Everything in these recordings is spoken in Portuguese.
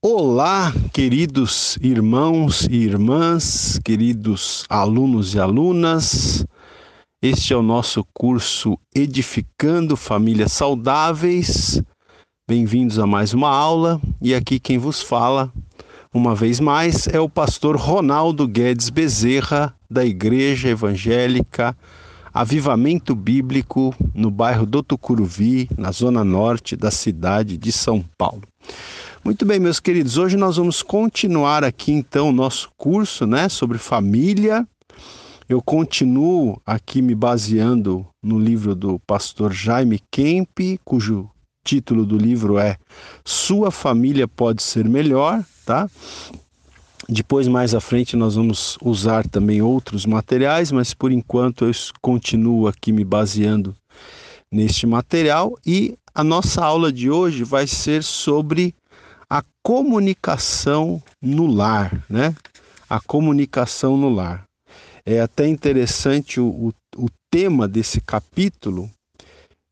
Olá, queridos irmãos e irmãs, queridos alunos e alunas. Este é o nosso curso Edificando Famílias Saudáveis. Bem-vindos a mais uma aula e aqui quem vos fala, uma vez mais, é o pastor Ronaldo Guedes Bezerra, da Igreja Evangélica Avivamento Bíblico, no bairro do Tucuruvi, na zona norte da cidade de São Paulo. Muito bem, meus queridos, hoje nós vamos continuar aqui então o nosso curso, né, sobre família. Eu continuo aqui me baseando no livro do pastor Jaime Kemp, cujo título do livro é Sua família pode ser melhor, tá? Depois, mais à frente, nós vamos usar também outros materiais, mas por enquanto eu continuo aqui me baseando neste material e a nossa aula de hoje vai ser sobre a comunicação no lar, né? A comunicação no lar. É até interessante o, o, o tema desse capítulo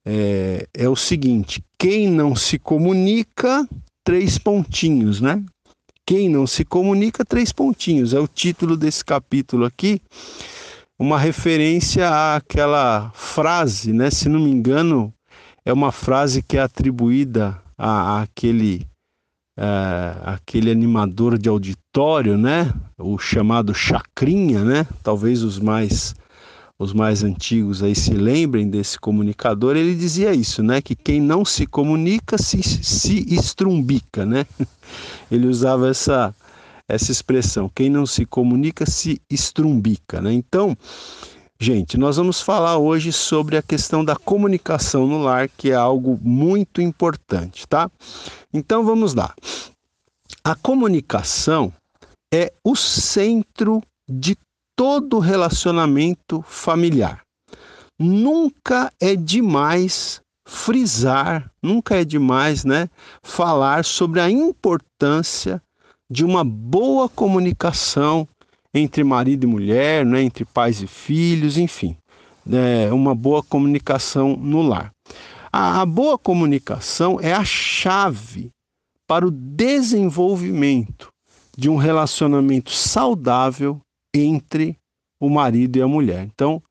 é, é o seguinte: quem não se comunica, três pontinhos, né? Quem não se comunica, três pontinhos. É o título desse capítulo aqui, uma referência àquela frase, né? Se não me engano, é uma frase que é atribuída a, àquele é, aquele animador de auditório, né? O chamado Chacrinha, né? Talvez os mais os mais antigos aí se lembrem desse comunicador, ele dizia isso, né? Que quem não se comunica se, se estrumbica, né? Ele usava essa, essa expressão, quem não se comunica se estrumbica, né? Então, gente, nós vamos falar hoje sobre a questão da comunicação no lar, que é algo muito importante, tá? Então vamos lá. A comunicação é o centro de todo relacionamento familiar. Nunca é demais frisar, nunca é demais, né, falar sobre a importância de uma boa comunicação entre marido e mulher, né, entre pais e filhos, enfim, né, uma boa comunicação no lar. A, a boa comunicação é a chave para o desenvolvimento de um relacionamento saudável entre o marido e a mulher. Então,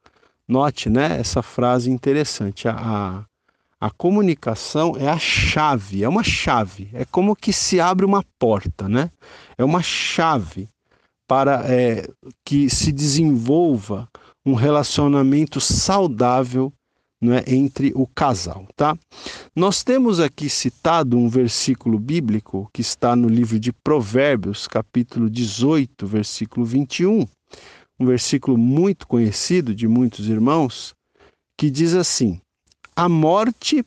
note né, essa frase interessante. A, a, a, comunicação é a chave, é uma chave. É como que se abre uma porta, né? É uma chave para é, que se desenvolva um relacionamento saudável né, entre o casal, tá? Nós temos aqui citado um versículo bíblico que está no livro de Provérbios, capítulo 18, versículo 21, um versículo muito conhecido de muitos irmãos, que diz assim: A morte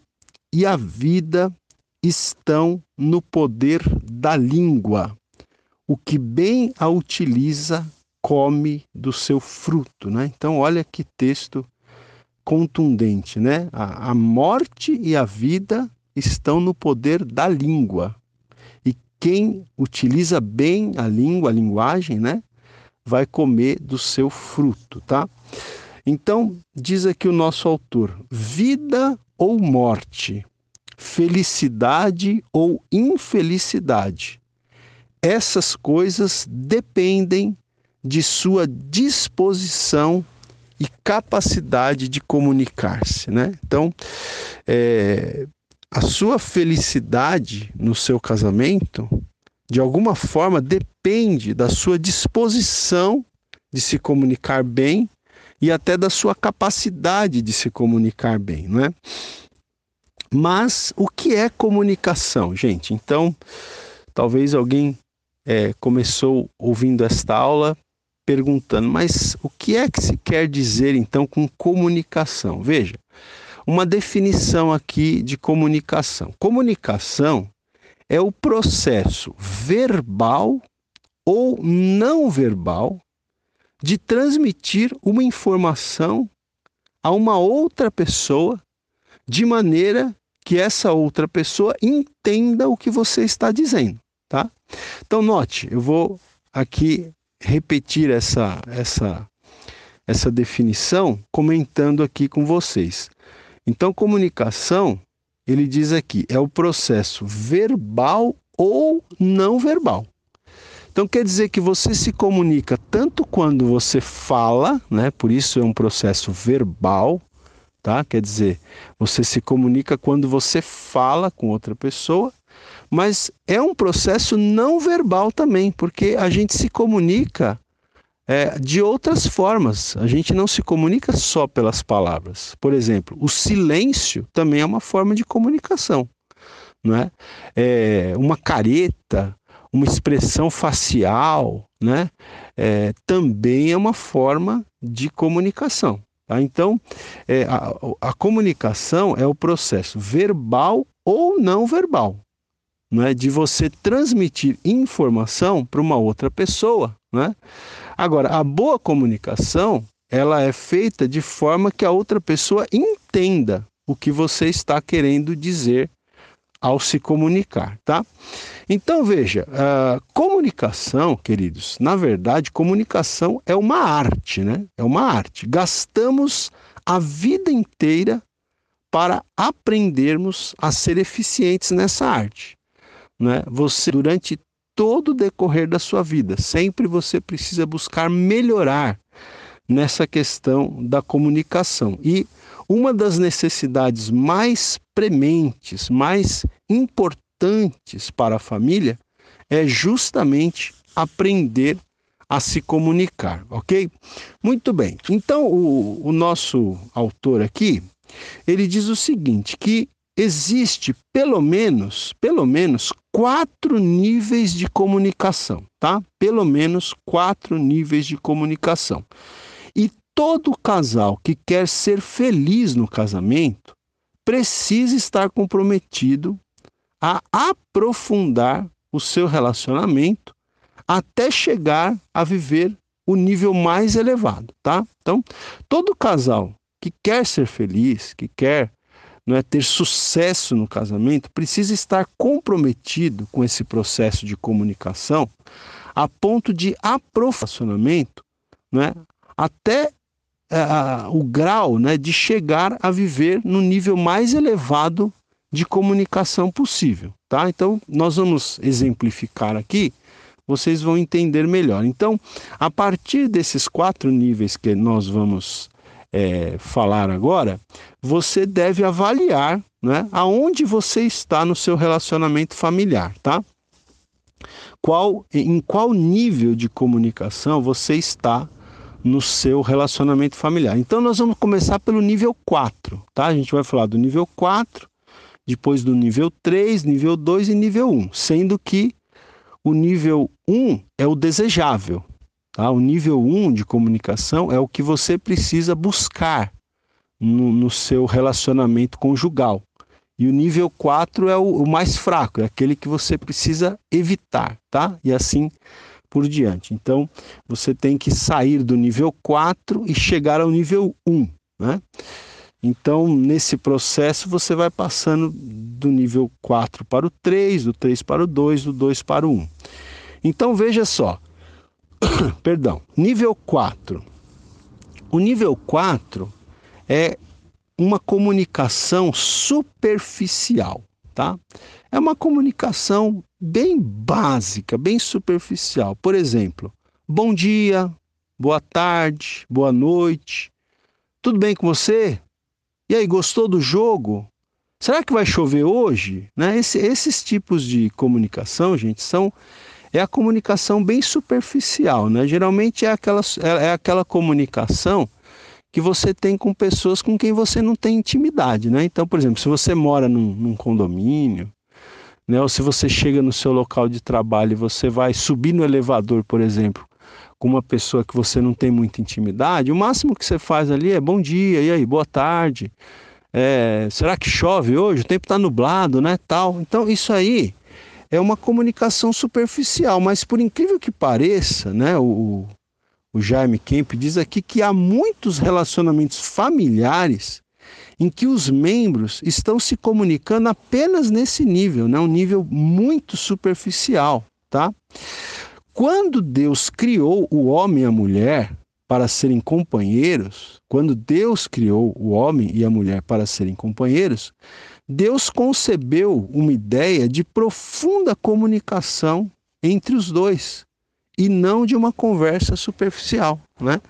e a vida estão no poder da língua. O que bem a utiliza come do seu fruto, né? Então olha que texto contundente, né? A, a morte e a vida estão no poder da língua. E quem utiliza bem a língua, a linguagem, né? Vai comer do seu fruto, tá? Então, diz aqui o nosso autor: vida ou morte, felicidade ou infelicidade. Essas coisas dependem de sua disposição e capacidade de comunicar-se, né? Então, é, a sua felicidade no seu casamento, de alguma forma, depende da sua disposição de se comunicar bem e até da sua capacidade de se comunicar bem, não é? Mas o que é comunicação, gente? Então, talvez alguém é, começou ouvindo esta aula perguntando, mas o que é que se quer dizer então com comunicação? Veja, uma definição aqui de comunicação. Comunicação é o processo verbal ou não verbal de transmitir uma informação a uma outra pessoa de maneira que essa outra pessoa entenda o que você está dizendo, tá? Então note, eu vou aqui repetir essa, essa, essa definição comentando aqui com vocês. Então, comunicação, ele diz aqui, é o processo verbal ou não verbal. Então quer dizer que você se comunica tanto quando você fala, né? Por isso é um processo verbal, tá? Quer dizer, você se comunica quando você fala com outra pessoa, mas é um processo não verbal também, porque a gente se comunica é, de outras formas. A gente não se comunica só pelas palavras. Por exemplo, o silêncio também é uma forma de comunicação. Não é? é uma careta, uma expressão facial, né? É, também é uma forma de comunicação. Tá? Então, é, a, a comunicação é o processo verbal ou não verbal, é? de você transmitir informação para uma outra pessoa. Né? Agora, a boa comunicação ela é feita de forma que a outra pessoa entenda o que você está querendo dizer ao se comunicar, tá? Então veja, a comunicação, queridos, na verdade, comunicação é uma arte, né? É uma arte. Gastamos a vida inteira para aprendermos a ser eficientes nessa arte, né? Você durante todo o decorrer da sua vida, sempre você precisa buscar melhorar nessa questão da comunicação. E uma das necessidades mais prementes, mais importantes para a família é justamente aprender a se comunicar, ok? Muito bem. Então, o, o nosso autor aqui, ele diz o seguinte, que existe pelo menos, pelo menos quatro níveis de comunicação, tá? Pelo menos quatro níveis de comunicação. E todo casal que quer ser feliz no casamento precisa estar comprometido a aprofundar o seu relacionamento até chegar a viver o nível mais elevado, tá? Então, todo casal que quer ser feliz, que quer não é ter sucesso no casamento, precisa estar comprometido com esse processo de comunicação a ponto de aprofundamento, não é? Até uh, o grau né, de chegar a viver no nível mais elevado de comunicação possível. Tá? Então, nós vamos exemplificar aqui, vocês vão entender melhor. Então, a partir desses quatro níveis que nós vamos é, falar agora, você deve avaliar né, aonde você está no seu relacionamento familiar, tá? Qual, em qual nível de comunicação você está no seu relacionamento familiar. Então nós vamos começar pelo nível 4, tá? A gente vai falar do nível 4, depois do nível 3, nível 2 e nível 1, sendo que o nível 1 é o desejável, tá? O nível 1 de comunicação é o que você precisa buscar no, no seu relacionamento conjugal. E o nível 4 é o, o mais fraco, é aquele que você precisa evitar, tá? E assim por diante. Então, você tem que sair do nível 4 e chegar ao nível 1, né? Então, nesse processo, você vai passando do nível 4 para o 3, do 3 para o 2, do 2 para o 1. Então, veja só. Perdão. Nível 4. O nível 4 é uma comunicação superficial, tá? É uma comunicação bem básica, bem superficial. Por exemplo, bom dia, boa tarde, boa noite. Tudo bem com você? E aí, gostou do jogo? Será que vai chover hoje? Né? Esse, esses tipos de comunicação, gente, são é a comunicação bem superficial, né? Geralmente é aquela, é, é aquela comunicação que você tem com pessoas com quem você não tem intimidade, né? Então, por exemplo, se você mora num, num condomínio, né? Ou se você chega no seu local de trabalho e você vai subir no elevador, por exemplo, com uma pessoa que você não tem muita intimidade, o máximo que você faz ali é bom dia, e aí, boa tarde. É, será que chove hoje? O tempo está nublado, né? Tal. Então, isso aí é uma comunicação superficial, mas por incrível que pareça, né? O, o Jaime Kemp diz aqui que há muitos relacionamentos familiares em que os membros estão se comunicando apenas nesse nível, né? um nível muito superficial. Tá? Quando Deus criou o homem e a mulher para serem companheiros, quando Deus criou o homem e a mulher para serem companheiros, Deus concebeu uma ideia de profunda comunicação entre os dois e não de uma conversa superficial, né?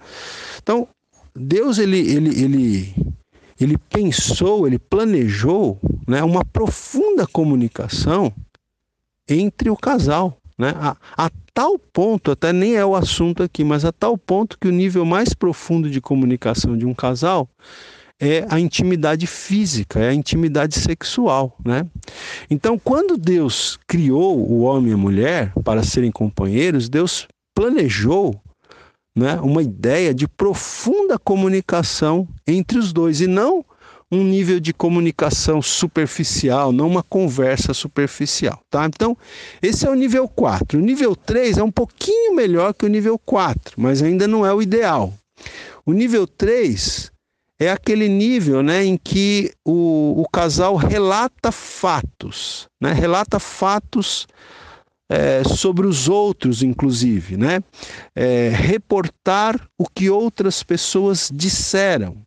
Então, Deus ele, ele, ele, ele pensou, ele planejou né, uma profunda comunicação entre o casal, né? A, a, tal ponto, até nem é o assunto aqui, mas a tal ponto que o nível mais profundo de comunicação de um casal é a intimidade física, é a intimidade sexual, né? Então, quando Deus criou o homem e a mulher para serem companheiros, Deus planejou né, uma ideia de profunda comunicação entre os dois e não um nível de comunicação superficial, não uma conversa superficial, tá? Então, esse é o nível 4. O nível 3 é um pouquinho melhor que o nível 4, mas ainda não é o ideal. O nível 3 é aquele nível né, em que o, o casal relata fatos, né? relata fatos é, sobre os outros, inclusive, né? É, reportar o que outras pessoas disseram.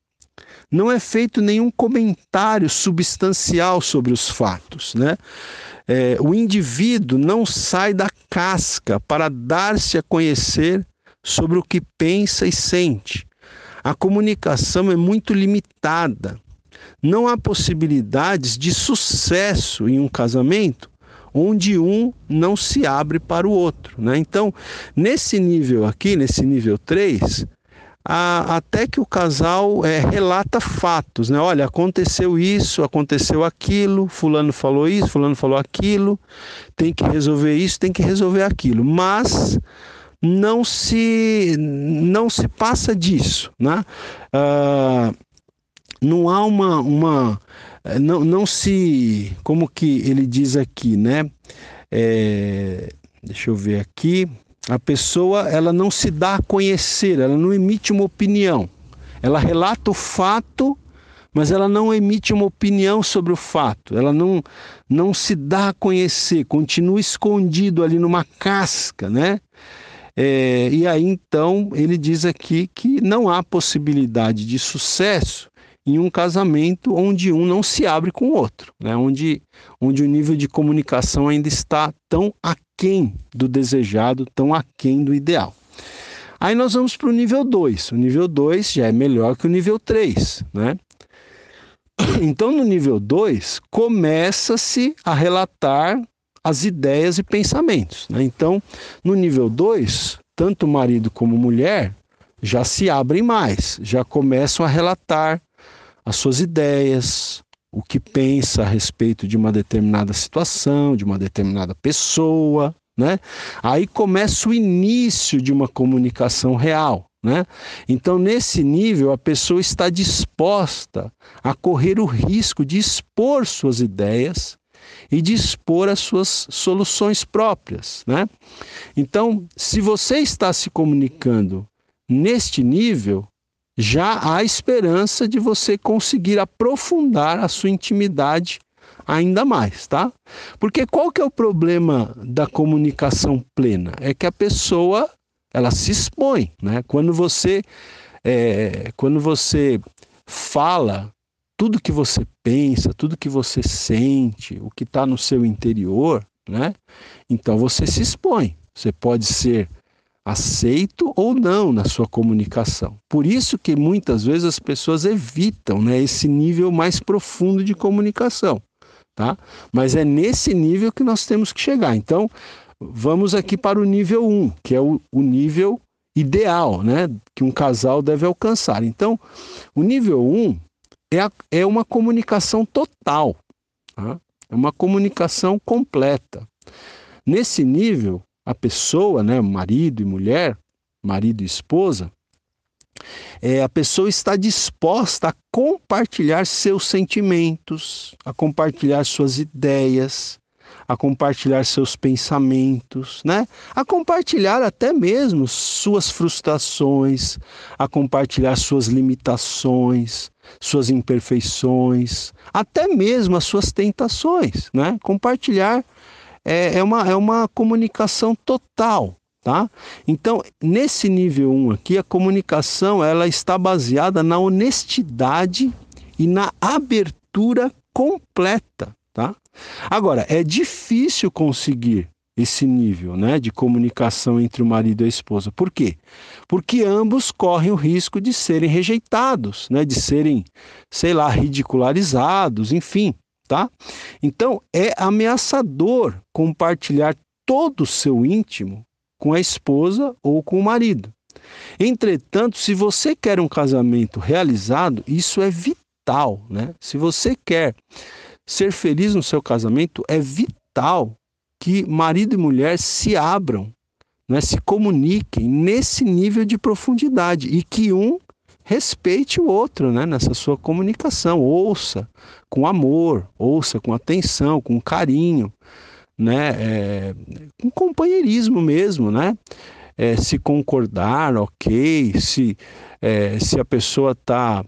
Não é feito nenhum comentário substancial sobre os fatos, né? É, o indivíduo não sai da casca para dar-se a conhecer sobre o que pensa e sente. A comunicação é muito limitada. Não há possibilidades de sucesso em um casamento onde um não se abre para o outro. Né? Então, nesse nível aqui, nesse nível 3, a, até que o casal é, relata fatos, né? Olha, aconteceu isso, aconteceu aquilo, fulano falou isso, fulano falou aquilo, tem que resolver isso, tem que resolver aquilo. Mas não se não se passa disso, né? Ah, não há uma, uma não, não se, como que ele diz aqui, né? É, deixa eu ver aqui. A pessoa ela não se dá a conhecer, ela não emite uma opinião. Ela relata o fato, mas ela não emite uma opinião sobre o fato. Ela não, não se dá a conhecer, continua escondido ali numa casca, né? É, e aí então ele diz aqui que não há possibilidade de sucesso em um casamento onde um não se abre com o outro, né? onde, onde o nível de comunicação ainda está tão aquém do desejado, tão aquém do ideal. Aí nós vamos para o nível 2. O nível 2 já é melhor que o nível 3. Né? Então, no nível 2, começa-se a relatar as ideias e pensamentos. Né? Então, no nível 2, tanto marido como mulher já se abrem mais, já começam a relatar as suas ideias, o que pensa a respeito de uma determinada situação, de uma determinada pessoa, né? Aí começa o início de uma comunicação real, né? Então, nesse nível, a pessoa está disposta a correr o risco de expor suas ideias e de expor as suas soluções próprias, né? Então, se você está se comunicando neste nível, já há esperança de você conseguir aprofundar a sua intimidade ainda mais, tá? Porque qual que é o problema da comunicação plena? É que a pessoa ela se expõe, né? Quando você é, quando você fala tudo que você pensa, tudo que você sente, o que está no seu interior, né? Então você se expõe. Você pode ser aceito ou não na sua comunicação. Por isso que muitas vezes as pessoas evitam né, esse nível mais profundo de comunicação. Tá? Mas é nesse nível que nós temos que chegar. Então, vamos aqui para o nível 1, que é o, o nível ideal né, que um casal deve alcançar. Então, o nível 1 é, a, é uma comunicação total, tá? é uma comunicação completa. Nesse nível, a pessoa, né, marido e mulher, marido e esposa, é, a pessoa está disposta a compartilhar seus sentimentos, a compartilhar suas ideias, a compartilhar seus pensamentos, né? A compartilhar até mesmo suas frustrações, a compartilhar suas limitações, suas imperfeições, até mesmo as suas tentações, né? Compartilhar é, é, uma, é uma comunicação total. Tá? Então, nesse nível 1 aqui, a comunicação ela está baseada na honestidade e na abertura completa? Agora, é difícil conseguir esse nível né, de comunicação entre o marido e a esposa. Por quê? Porque ambos correm o risco de serem rejeitados, né, de serem, sei lá, ridicularizados, enfim. Tá? Então, é ameaçador compartilhar todo o seu íntimo com a esposa ou com o marido. Entretanto, se você quer um casamento realizado, isso é vital. Né? Se você quer ser feliz no seu casamento, é vital que marido e mulher se abram, né, se comuniquem nesse nível de profundidade e que um respeite o outro né, nessa sua comunicação. Ouça com amor, ouça com atenção, com carinho, né, é, com companheirismo mesmo, né? É, se concordar, ok, se, é, se a pessoa está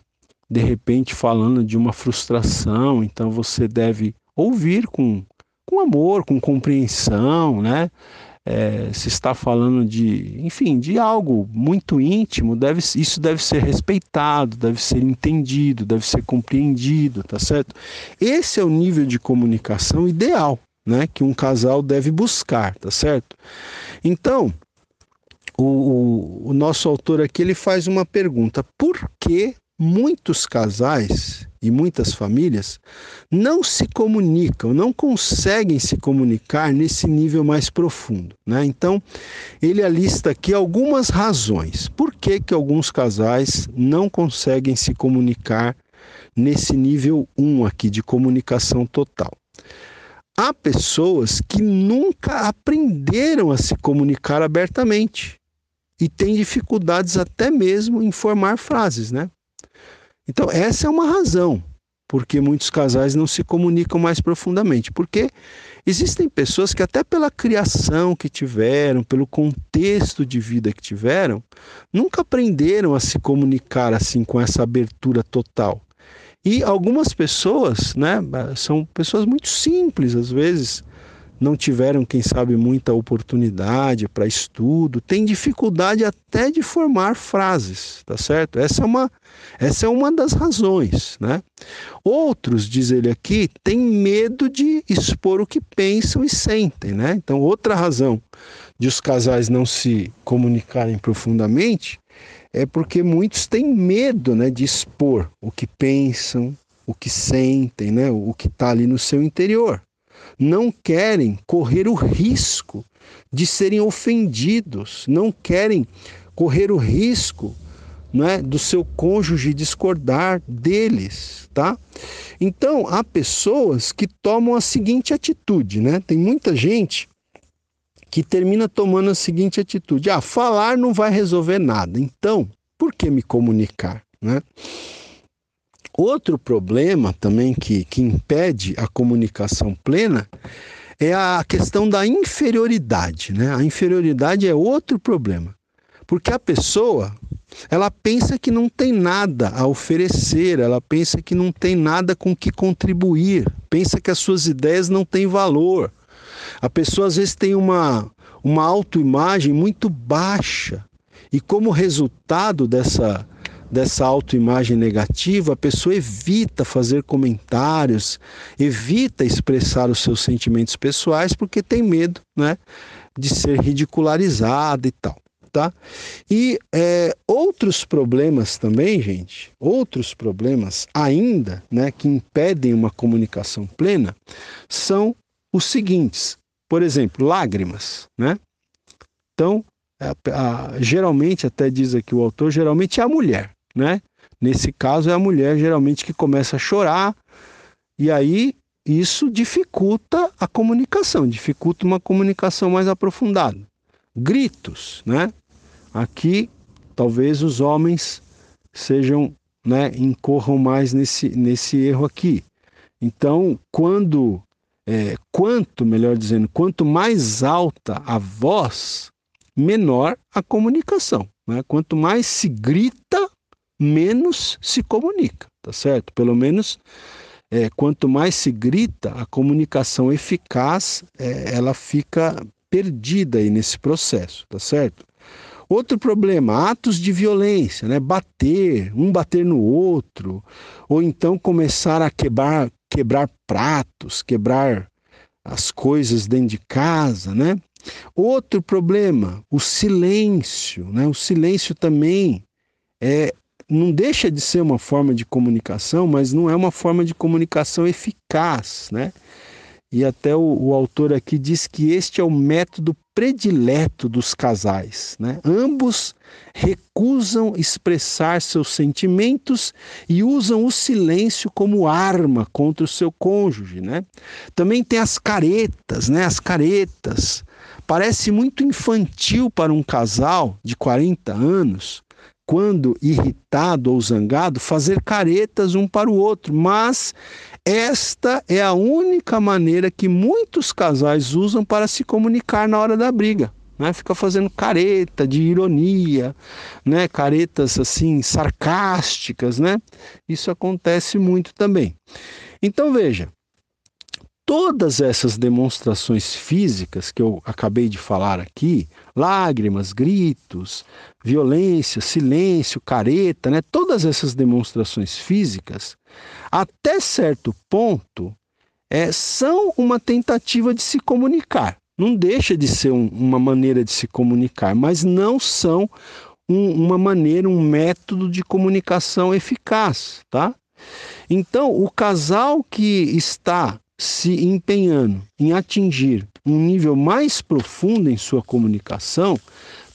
de repente falando de uma frustração, então você deve ouvir com com amor, com compreensão, né? É, se está falando de, enfim, de algo muito íntimo, deve, isso deve ser respeitado, deve ser entendido, deve ser compreendido, tá certo? Esse é o nível de comunicação ideal, né, que um casal deve buscar, tá certo? Então, o, o, o nosso autor aqui ele faz uma pergunta: por que muitos casais e muitas famílias não se comunicam, não conseguem se comunicar nesse nível mais profundo. Né? Então, ele alista aqui algumas razões por que, que alguns casais não conseguem se comunicar nesse nível 1 aqui de comunicação total. Há pessoas que nunca aprenderam a se comunicar abertamente e têm dificuldades até mesmo em formar frases, né? Então, essa é uma razão porque muitos casais não se comunicam mais profundamente. Porque existem pessoas que, até pela criação que tiveram, pelo contexto de vida que tiveram, nunca aprenderam a se comunicar assim com essa abertura total. E algumas pessoas, né, são pessoas muito simples, às vezes, não tiveram, quem sabe, muita oportunidade para estudo, tem dificuldade até de formar frases, tá certo? Essa é uma, essa é uma das razões, né? Outros, diz ele aqui, têm medo de expor o que pensam e sentem, né? Então, outra razão de os casais não se comunicarem profundamente é porque muitos têm medo, né, de expor o que pensam, o que sentem, né, o que está ali no seu interior não querem correr o risco de serem ofendidos, não querem correr o risco não é, do seu cônjuge discordar deles, tá? Então, há pessoas que tomam a seguinte atitude, né? Tem muita gente que termina tomando a seguinte atitude: ah, falar não vai resolver nada, então, por que me comunicar, né? Outro problema também que, que impede a comunicação plena é a questão da inferioridade. Né? A inferioridade é outro problema. Porque a pessoa, ela pensa que não tem nada a oferecer, ela pensa que não tem nada com que contribuir, pensa que as suas ideias não têm valor. A pessoa às vezes tem uma, uma autoimagem muito baixa. E como resultado dessa dessa autoimagem negativa, a pessoa evita fazer comentários, evita expressar os seus sentimentos pessoais porque tem medo né, de ser ridicularizada e tal. Tá? E é, outros problemas também, gente, outros problemas ainda né, que impedem uma comunicação plena são os seguintes. Por exemplo, lágrimas. Né? Então, a, a, geralmente, até diz aqui o autor, geralmente é a mulher né? Nesse caso é a mulher geralmente que começa a chorar e aí isso dificulta a comunicação, dificulta uma comunicação mais aprofundada. Gritos, né? Aqui talvez os homens sejam, né, incorram mais nesse, nesse erro aqui. Então, quando, é, quanto, melhor dizendo, quanto mais alta a voz, menor a comunicação. Né? Quanto mais se grita, menos se comunica, tá certo? Pelo menos é, quanto mais se grita, a comunicação eficaz é, ela fica perdida aí nesse processo, tá certo? Outro problema, atos de violência, né? Bater, um bater no outro, ou então começar a quebrar, quebrar pratos, quebrar as coisas dentro de casa, né? Outro problema, o silêncio, né? O silêncio também é não deixa de ser uma forma de comunicação, mas não é uma forma de comunicação eficaz, né? E até o, o, autor aqui diz que este é o método predileto dos casais. Né? Ambos recusam expressar seus sentimentos e usam o silêncio como arma contra o seu cônjuge. Né? Também tem as caretas, né? as caretas. Parece muito infantil para um casal de 40 anos quando irritado ou zangado, fazer caretas um para o outro, mas esta é a única maneira que muitos casais usam para se comunicar na hora da briga. Né? Fica fazendo careta de ironia, né? caretas assim sarcásticas, né? Isso acontece muito também. Então veja, todas essas demonstrações físicas que eu acabei de falar aqui, lágrimas, gritos, violência, silêncio, careta, né? Todas essas demonstrações físicas, até certo ponto, é, são uma tentativa de se comunicar. Não deixa de ser um, uma maneira de se comunicar, mas não são um, uma maneira, um método de comunicação eficaz, tá? Então, o casal que está se empenhando em atingir um nível mais profundo em sua comunicação,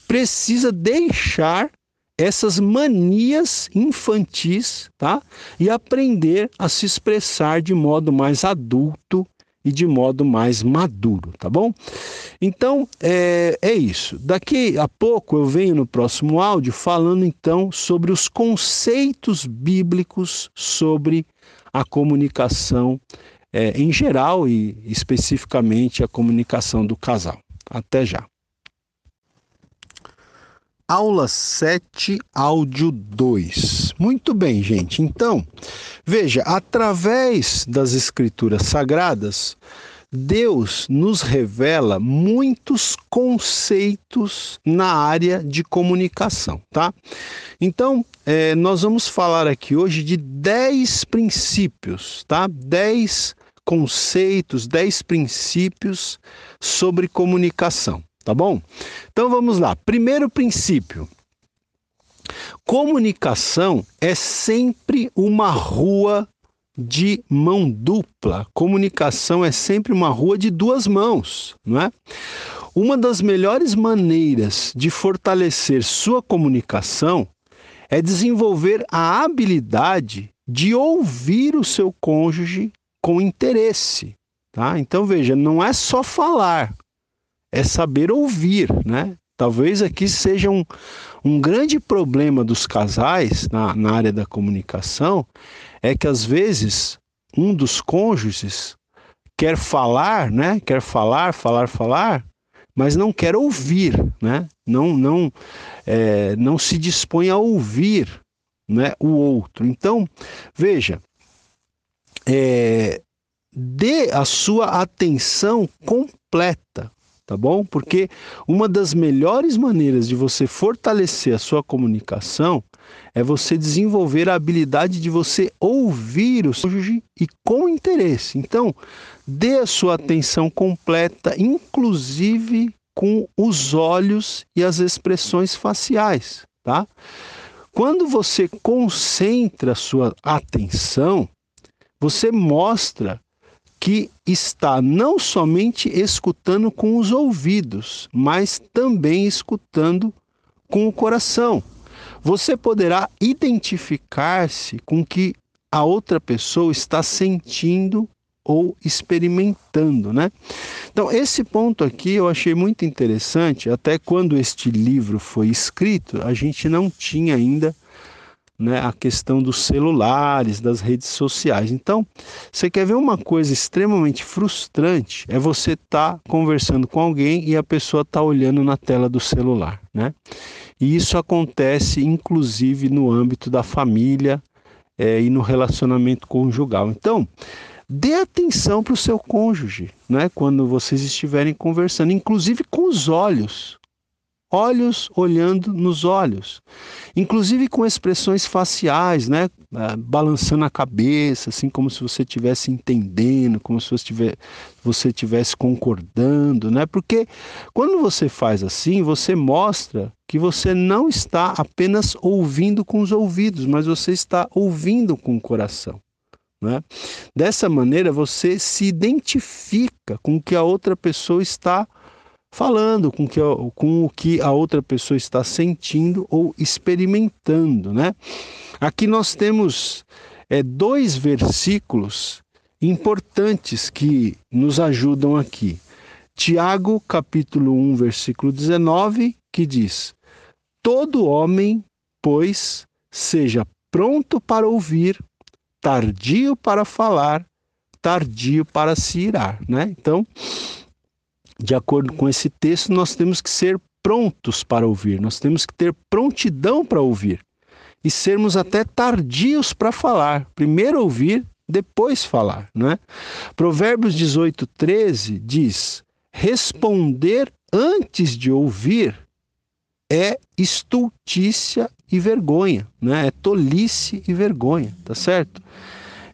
precisa deixar essas manias infantis, tá? E aprender a se expressar de modo mais adulto e de modo mais maduro, tá bom? Então é, é isso. Daqui a pouco eu venho no próximo áudio falando então sobre os conceitos bíblicos sobre a comunicação é, em geral e especificamente a comunicação do casal. Até já. Aula 7, áudio 2. Muito bem, gente. Então, veja, através das escrituras sagradas, Deus nos revela muitos conceitos na área de comunicação, tá? Então, é, nós vamos falar aqui hoje de 10 princípios, tá? 10 conceitos, 10 princípios sobre comunicação, tá bom? Então vamos lá. Primeiro princípio: comunicação é sempre uma rua de mão dupla. Comunicação é sempre uma rua de duas mãos, não é? Uma das melhores maneiras de fortalecer sua comunicação é desenvolver a habilidade de ouvir o seu cônjuge com interesse, tá? Então veja, não é só falar, é saber ouvir, né? Talvez aqui seja um, um grande problema dos casais na, na área da comunicação, é que às vezes um dos cônjuges quer falar, né? Quer falar, falar, falar, mas não quer ouvir, né? Não, não, é, não se dispõe a ouvir, né? O outro. Então, veja, é, dê a sua atenção completa, tá bom? Porque uma das melhores maneiras de você fortalecer a sua comunicação é você desenvolver a habilidade de você ouvir o cônjuge e com interesse. Então, dê a sua atenção completa, inclusive com os olhos e as expressões faciais, tá? Quando você concentra a sua atenção, você mostra que está não somente escutando com os ouvidos, mas também escutando com o coração. Você poderá identificar-se com que a outra pessoa está sentindo ou experimentando, né? Então, esse ponto aqui eu achei muito interessante, até quando este livro foi escrito, a gente não tinha ainda né, a questão dos celulares, das redes sociais. Então, você quer ver uma coisa extremamente frustrante? É você estar tá conversando com alguém e a pessoa tá olhando na tela do celular, né? E isso acontece inclusive no âmbito da família é, e no relacionamento conjugal. Então, dê atenção para o seu cônjuge, né? Quando vocês estiverem conversando, inclusive com os olhos. Olhos olhando nos olhos, inclusive com expressões faciais, né? Ah, balançando a cabeça, assim como se você estivesse entendendo, como se você estivesse concordando, né? Porque quando você faz assim, você mostra que você não está apenas ouvindo com os ouvidos, mas você está ouvindo com o coração. Né? Dessa maneira, você se identifica com o que a outra pessoa está falando com, que, com o que a outra pessoa está sentindo ou experimentando, né? Aqui nós temos é, dois versículos importantes que nos ajudam aqui. Tiago, capítulo 1, versículo 19, que diz: Todo homem, pois, seja pronto para ouvir, tardio para falar, tardio para se irar, né? Então, de acordo com esse texto, nós temos que ser prontos para ouvir, nós temos que ter prontidão para ouvir e sermos até tardios para falar. Primeiro ouvir, depois falar, não é? Provérbios 18, 13 diz: responder antes de ouvir é estultícia e vergonha, né? É tolice e vergonha, tá certo?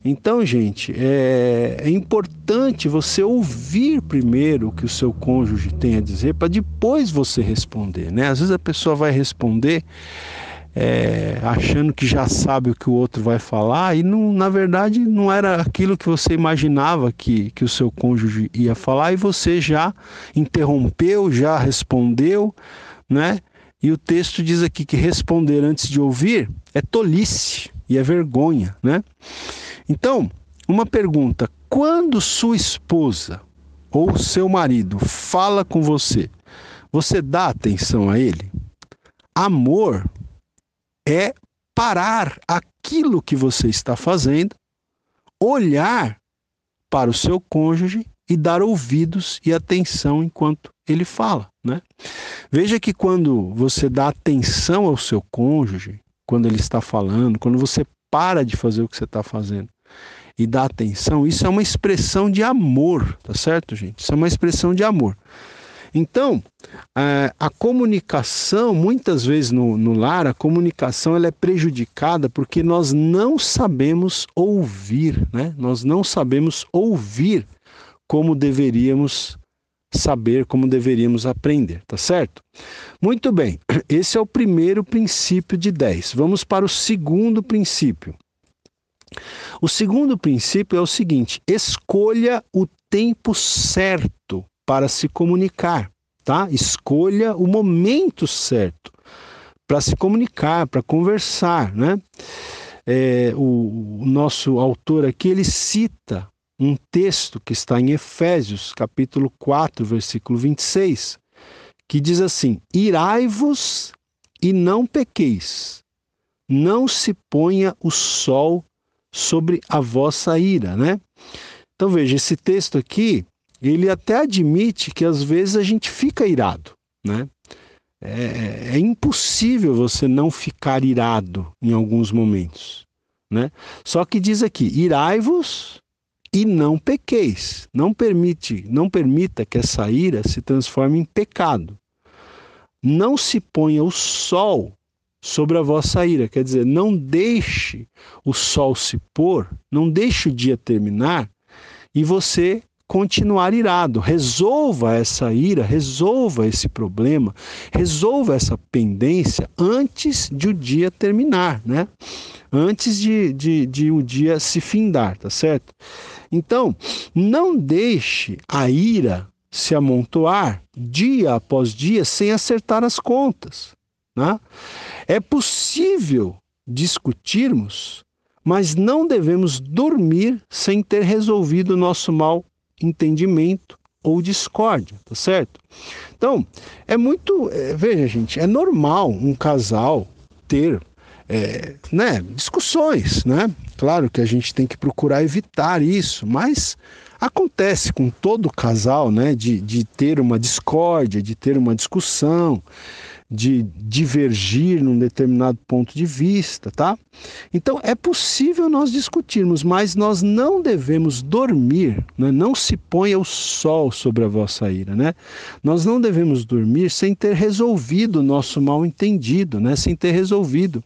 Então, gente, é, é, importante você ouvir primeiro o que o seu cônjuge tem a dizer para depois você responder, né? Às vezes a pessoa vai responder é, achando que já sabe o que o outro vai falar e não, na verdade não era aquilo que você imaginava que, que o seu cônjuge ia falar e você já interrompeu, já respondeu, né? E o texto diz aqui que responder antes de ouvir é tolice e é vergonha, né? Então, uma pergunta: quando sua esposa ou seu marido fala com você, você dá atenção a ele? Amor é parar aquilo que você está fazendo, olhar para o seu cônjuge e dar ouvidos e atenção enquanto ele fala, né? Veja que quando você dá atenção ao seu cônjuge, quando ele está falando, quando você para de fazer o que você está fazendo e dá atenção, isso é uma expressão de amor, tá certo, gente? Isso é uma expressão de amor. Então, é, a comunicação, muitas vezes no, no lar, a comunicação ela é prejudicada porque nós não sabemos ouvir, né? Nós não sabemos ouvir como deveríamos saber, como deveríamos aprender, tá certo? Muito bem, esse é o primeiro princípio de 10. Vamos para o segundo princípio. O segundo princípio é o seguinte: escolha o tempo certo para se comunicar, tá? Escolha o momento certo para se comunicar, para conversar, né? É, o, o nosso autor aqui ele cita um texto que está em Efésios, capítulo 4, versículo 26, que diz assim: Irai-vos e não pequeis, não se ponha o sol sobre a vossa ira, né? Então veja, esse texto aqui, ele até admite que às vezes a gente fica irado, né? É, é impossível você não ficar irado em alguns momentos, né? Só que diz aqui: irai-vos e não pequeis. Não permite, não permita que essa ira se transforme em pecado. Não se ponha o sol sobre a vossa ira. Quer dizer, não deixe o sol se pôr, não deixe o dia terminar e você continuar irado. Resolva essa ira, resolva esse problema, resolva essa pendência antes de o dia terminar, né? Antes de, de, de o dia se findar, tá certo? Então, não deixe a ira se amontoar dia após dia sem acertar as contas. Né? É possível discutirmos, mas não devemos dormir sem ter resolvido o nosso mal entendimento ou discórdia, tá certo? Então, é muito. É, veja, gente, é normal um casal ter é, né, discussões, né? Claro que a gente tem que procurar evitar isso, mas acontece com todo casal, né? De, de ter uma discórdia, de ter uma discussão, de divergir num determinado ponto de vista, tá? Então é possível nós discutirmos, mas nós não devemos dormir, né? não se ponha o sol sobre a vossa ira, né? Nós não devemos dormir sem ter resolvido o nosso mal entendido, né? Sem ter resolvido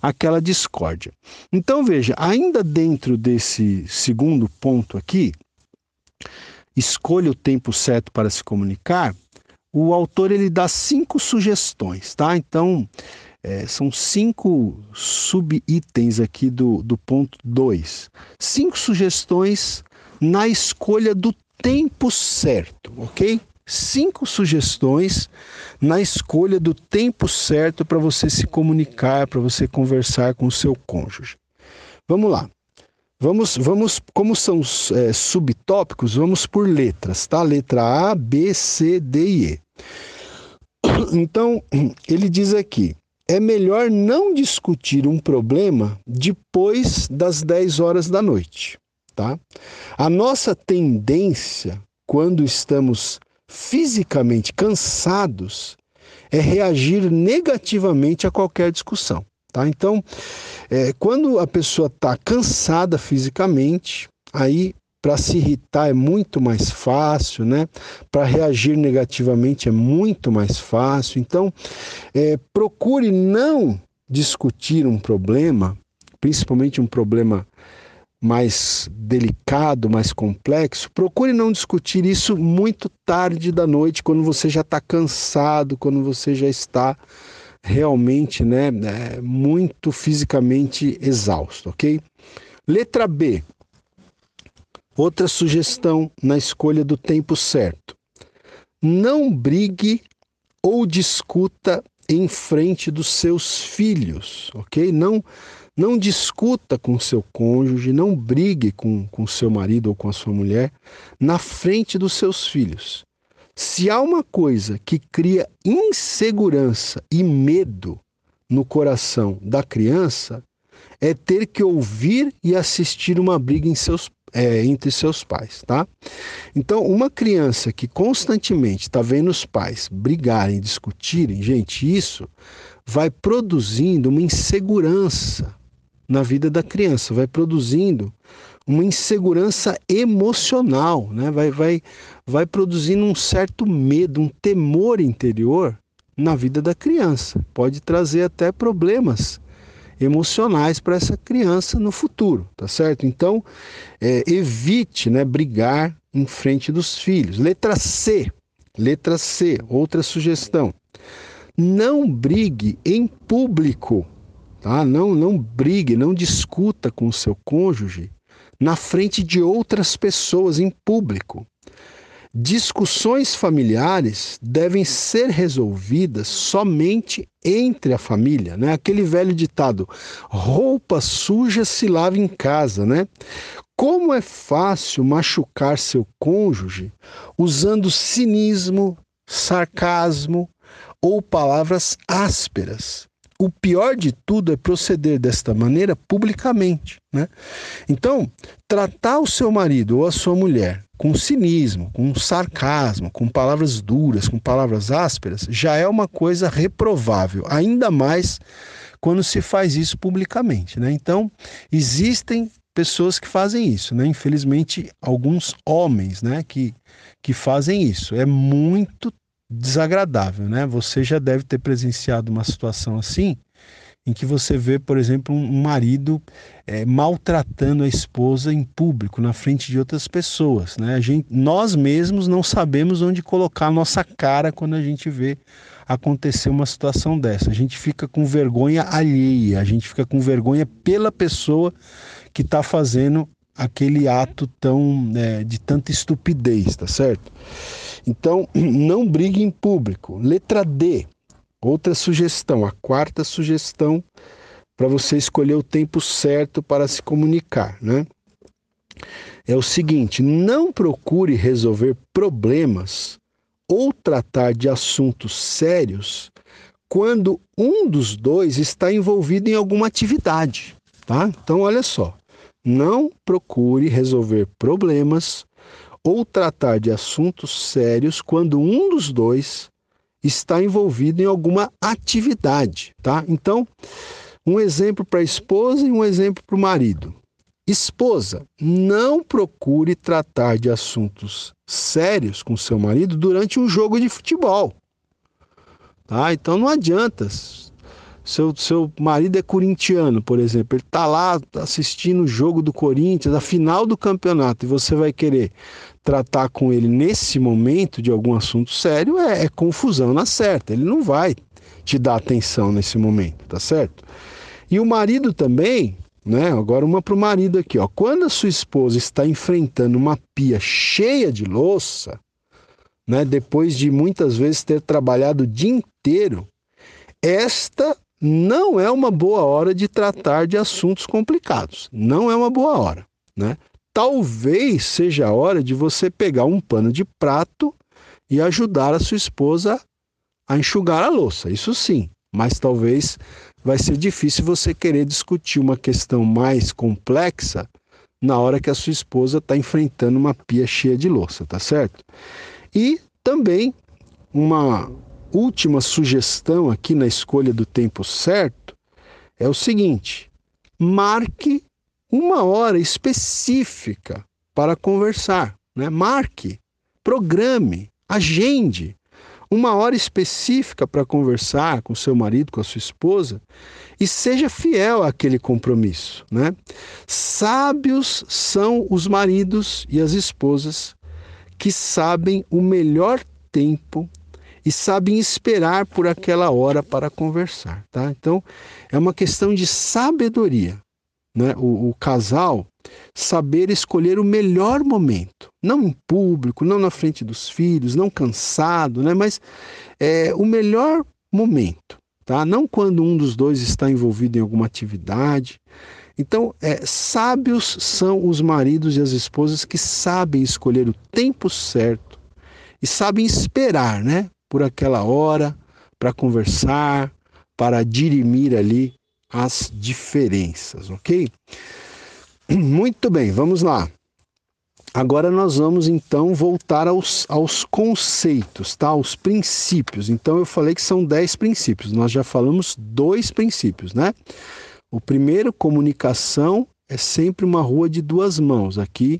aquela discórdia. Então veja, ainda dentro desse segundo ponto aqui, escolha o tempo certo para se comunicar o autor ele dá cinco sugestões, tá? Então, é, são cinco subitens aqui do, do ponto 2. Cinco sugestões na escolha do tempo certo, ok? Cinco sugestões na escolha do tempo certo para você se comunicar, para você conversar com o seu cônjuge. Vamos lá. Vamos, vamos, como são é, subtópicos, vamos por letras, tá? Letra A, B, C, D e E. Então, ele diz aqui: é melhor não discutir um problema depois das 10 horas da noite, tá? A nossa tendência quando estamos fisicamente cansados é reagir negativamente a qualquer discussão. Tá? Então, é, quando a pessoa está cansada fisicamente, aí para se irritar é muito mais fácil, né? Para reagir negativamente é muito mais fácil. Então, é, procure não discutir um problema, principalmente um problema mais delicado, mais complexo, procure não discutir isso muito tarde da noite, quando você já está cansado, quando você já está realmente, né, é, muito fisicamente exausto, ok? Letra B. Outra sugestão na escolha do tempo certo. Não brigue ou discuta em frente dos seus filhos, ok? Não, não discuta com seu cônjuge, não brigue com, com seu marido ou com a sua mulher na frente dos seus filhos. Se há uma coisa que cria insegurança e medo no coração da criança, é ter que ouvir e assistir uma briga em seus é, entre seus pais, tá? Então, uma criança que constantemente está vendo os pais brigarem, discutirem, gente, isso vai produzindo uma insegurança na vida da criança, vai produzindo uma insegurança emocional, né? vai, vai, vai produzindo um certo medo, um temor interior na vida da criança. Pode trazer até problemas emocionais para essa criança no futuro, tá certo? Então, é, evite né, brigar em frente dos filhos. Letra C, letra C, outra sugestão. Não brigue em público, tá? Não, não brigue, não discuta com o seu cônjuge na frente de outras pessoas em público. Discussões familiares devem ser resolvidas somente entre a família, né? Aquele velho ditado: roupa suja se lava em casa, né? Como é fácil machucar seu cônjuge usando cinismo, sarcasmo ou palavras ásperas o pior de tudo é proceder desta maneira publicamente. Né? Então, tratar o seu marido ou a sua mulher com cinismo, com sarcasmo, com palavras duras, com palavras ásperas, já é uma coisa reprovável, ainda mais quando se faz isso publicamente. Né? Então, existem pessoas que fazem isso, né? Infelizmente, alguns homens, né, que, que fazem isso. É muito desagradável, né? Você já deve ter presenciado uma situação assim, em que você vê, por exemplo, um marido é, maltratando a esposa em público, na frente de outras pessoas, né? A gente, nós mesmos não sabemos onde colocar a nossa cara quando a gente vê acontecer uma situação dessa. A gente fica com vergonha alheia, a gente fica com vergonha pela pessoa que está fazendo aquele ato tão é, de tanta estupidez, tá certo? Então, não brigue em público. Letra D, outra sugestão, a quarta sugestão para você escolher o tempo certo para se comunicar, né? É o seguinte: não procure resolver problemas ou tratar de assuntos sérios quando um dos dois está envolvido em alguma atividade, tá? Então, olha só, não procure resolver problemas ou tratar de assuntos sérios quando um dos dois está envolvido em alguma atividade, tá? Então, um exemplo para a esposa e um exemplo para o marido. Esposa, não procure tratar de assuntos sérios com seu marido durante um jogo de futebol. Tá? Então não adianta. Seu, seu marido é corintiano, por exemplo, ele está lá assistindo o jogo do Corinthians, a final do campeonato, e você vai querer tratar com ele nesse momento de algum assunto sério, é, é confusão na certa. Ele não vai te dar atenção nesse momento, tá certo? E o marido também, né? Agora uma para o marido aqui, ó. Quando a sua esposa está enfrentando uma pia cheia de louça, né? Depois de muitas vezes ter trabalhado o dia inteiro, esta não é uma boa hora de tratar de assuntos complicados. Não é uma boa hora, né? Talvez seja a hora de você pegar um pano de prato e ajudar a sua esposa a enxugar a louça. Isso sim, mas talvez vai ser difícil você querer discutir uma questão mais complexa na hora que a sua esposa está enfrentando uma pia cheia de louça, tá certo? E também uma última sugestão aqui na escolha do tempo certo é o seguinte: marque uma hora específica para conversar, né? Marque, programe, agende uma hora específica para conversar com seu marido, com a sua esposa, e seja fiel àquele compromisso, né? Sábios são os maridos e as esposas que sabem o melhor tempo e sabem esperar por aquela hora para conversar, tá? Então, é uma questão de sabedoria, né? o, o casal saber escolher o melhor momento, não em público, não na frente dos filhos, não cansado, né? mas é, o melhor momento, tá? não quando um dos dois está envolvido em alguma atividade. Então, é, sábios são os maridos e as esposas que sabem escolher o tempo certo e sabem esperar né, por aquela hora para conversar, para dirimir ali as diferenças, ok? Muito bem, vamos lá. Agora nós vamos então voltar aos, aos conceitos, tá? Aos princípios. Então eu falei que são dez princípios. Nós já falamos dois princípios, né? O primeiro, comunicação, é sempre uma rua de duas mãos. Aqui,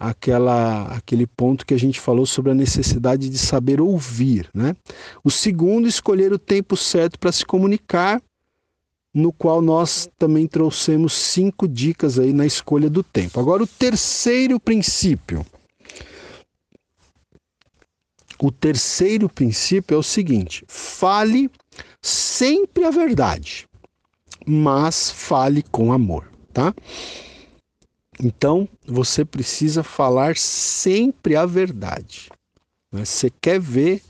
aquela, aquele ponto que a gente falou sobre a necessidade de saber ouvir, né? O segundo, escolher o tempo certo para se comunicar no qual nós também trouxemos cinco dicas aí na escolha do tempo. Agora, o terceiro princípio. O terceiro princípio é o seguinte: fale sempre a verdade, mas fale com amor, tá? Então, você precisa falar sempre a verdade. Né? Você quer ver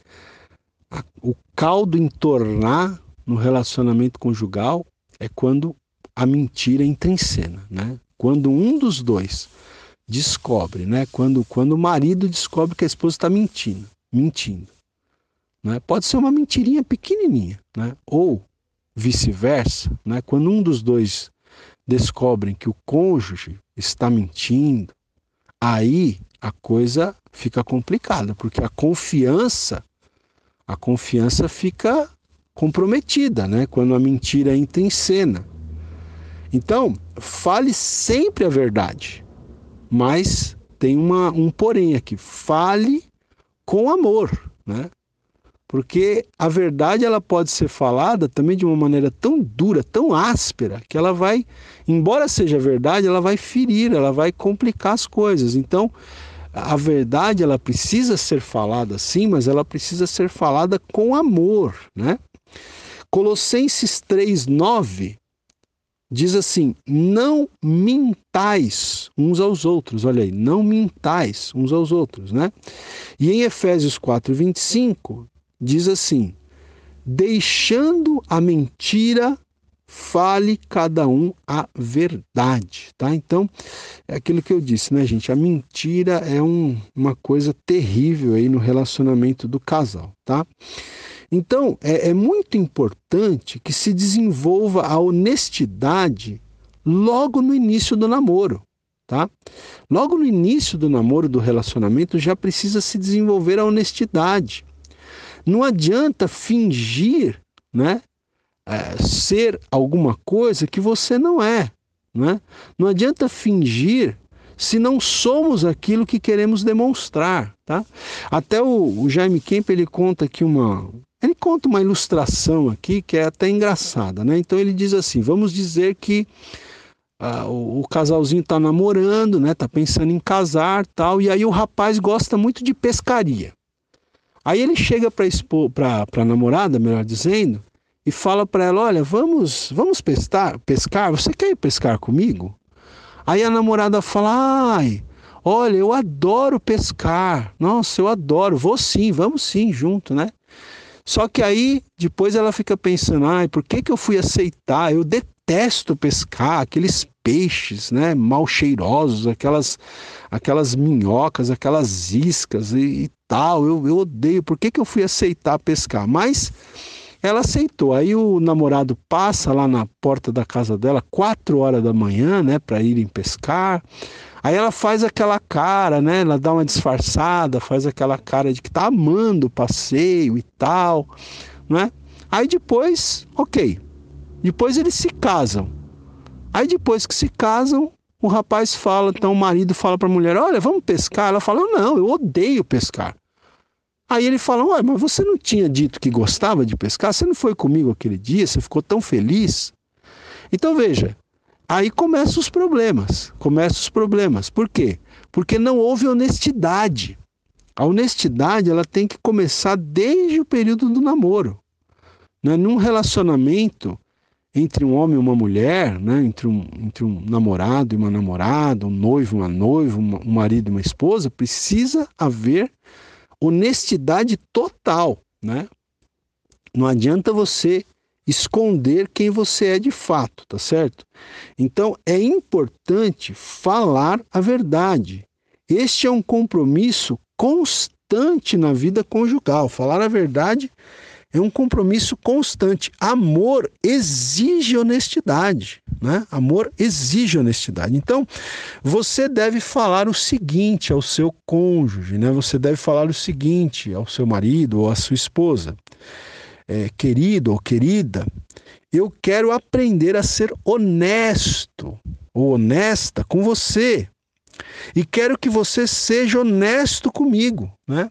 o caldo entornar no relacionamento conjugal, é quando a mentira entra em cena, né? Quando um dos dois descobre, né? Quando, quando o marido descobre que a esposa está mentindo, mentindo, né? Pode ser uma mentirinha pequenininha, né? Ou vice-versa, né? Quando um dos dois descobrem que o cônjuge está mentindo, aí a coisa fica complicada, porque a confiança, a confiança fica comprometida, né? Quando a mentira entra em cena. Então, fale sempre a verdade, mas tem uma, um porém aqui: fale com amor, né? Porque a verdade ela pode ser falada também de uma maneira tão dura, tão áspera, que ela vai, embora seja verdade, ela vai ferir, ela vai complicar as coisas. Então, a verdade ela precisa ser falada sim, mas ela precisa ser falada com amor, né? Colossenses 3:9 diz assim: "Não mintais uns aos outros". Olha aí, não mintais uns aos outros, né? E em Efésios 4:25 diz assim: "Deixando a mentira, fale cada um a verdade, tá? Então, é aquilo que eu disse, né, gente? A mentira é um, uma coisa terrível aí no relacionamento do casal, tá? Então, é, é muito importante que se desenvolva a honestidade logo no início do namoro. Tá? Logo no início do namoro, do relacionamento, já precisa se desenvolver a honestidade. Não adianta fingir, né? É, ser alguma coisa que você não é, né? Não adianta fingir se não somos aquilo que queremos demonstrar, tá? Até o, o Jaime Kemp ele conta aqui uma ele conta uma ilustração aqui que é até engraçada, né? Então ele diz assim: vamos dizer que ah, o, o, casalzinho está namorando, né? Tá pensando em casar, tal, e aí o rapaz gosta muito de pescaria. Aí ele chega para para namorada, melhor dizendo, e fala para ela: "Olha, vamos, vamos pescar, pescar. Você quer ir pescar comigo?" Aí a namorada fala: "Ai, olha, eu adoro pescar. Nossa, eu adoro. Vou sim, vamos sim junto, né?" Só que aí depois ela fica pensando: "Ai, por que que eu fui aceitar? Eu detesto pescar, aqueles peixes, né, mal cheirosos, aquelas aquelas minhocas, aquelas iscas e, e tal. Eu, eu odeio. Por que, que eu fui aceitar pescar? Mas ela aceitou. Aí o namorado passa lá na porta da casa dela, quatro horas da manhã, né, para irem pescar. Aí ela faz aquela cara, né? Ela dá uma disfarçada, faz aquela cara de que tá amando o passeio e tal, né? Aí depois, ok. Depois eles se casam. Aí depois que se casam, o rapaz fala, então o marido fala para a mulher: Olha, vamos pescar. Ela fala: Não, eu odeio pescar. Aí ele fala: Ué, mas você não tinha dito que gostava de pescar? Você não foi comigo aquele dia? Você ficou tão feliz? Então veja, aí começam os problemas. Começam os problemas. Por quê? Porque não houve honestidade. A honestidade ela tem que começar desde o período do namoro. Né? Num relacionamento entre um homem e uma mulher, né? entre, um, entre um namorado e uma namorada, um noivo e uma noiva, um marido e uma esposa, precisa haver honestidade total, né? Não adianta você esconder quem você é de fato, tá certo? Então é importante falar a verdade. Este é um compromisso constante na vida conjugal. Falar a verdade é um compromisso constante. Amor exige honestidade, né? Amor exige honestidade. Então, você deve falar o seguinte ao seu cônjuge, né? Você deve falar o seguinte ao seu marido ou à sua esposa. É, querido ou querida, eu quero aprender a ser honesto ou honesta com você. E quero que você seja honesto comigo, né?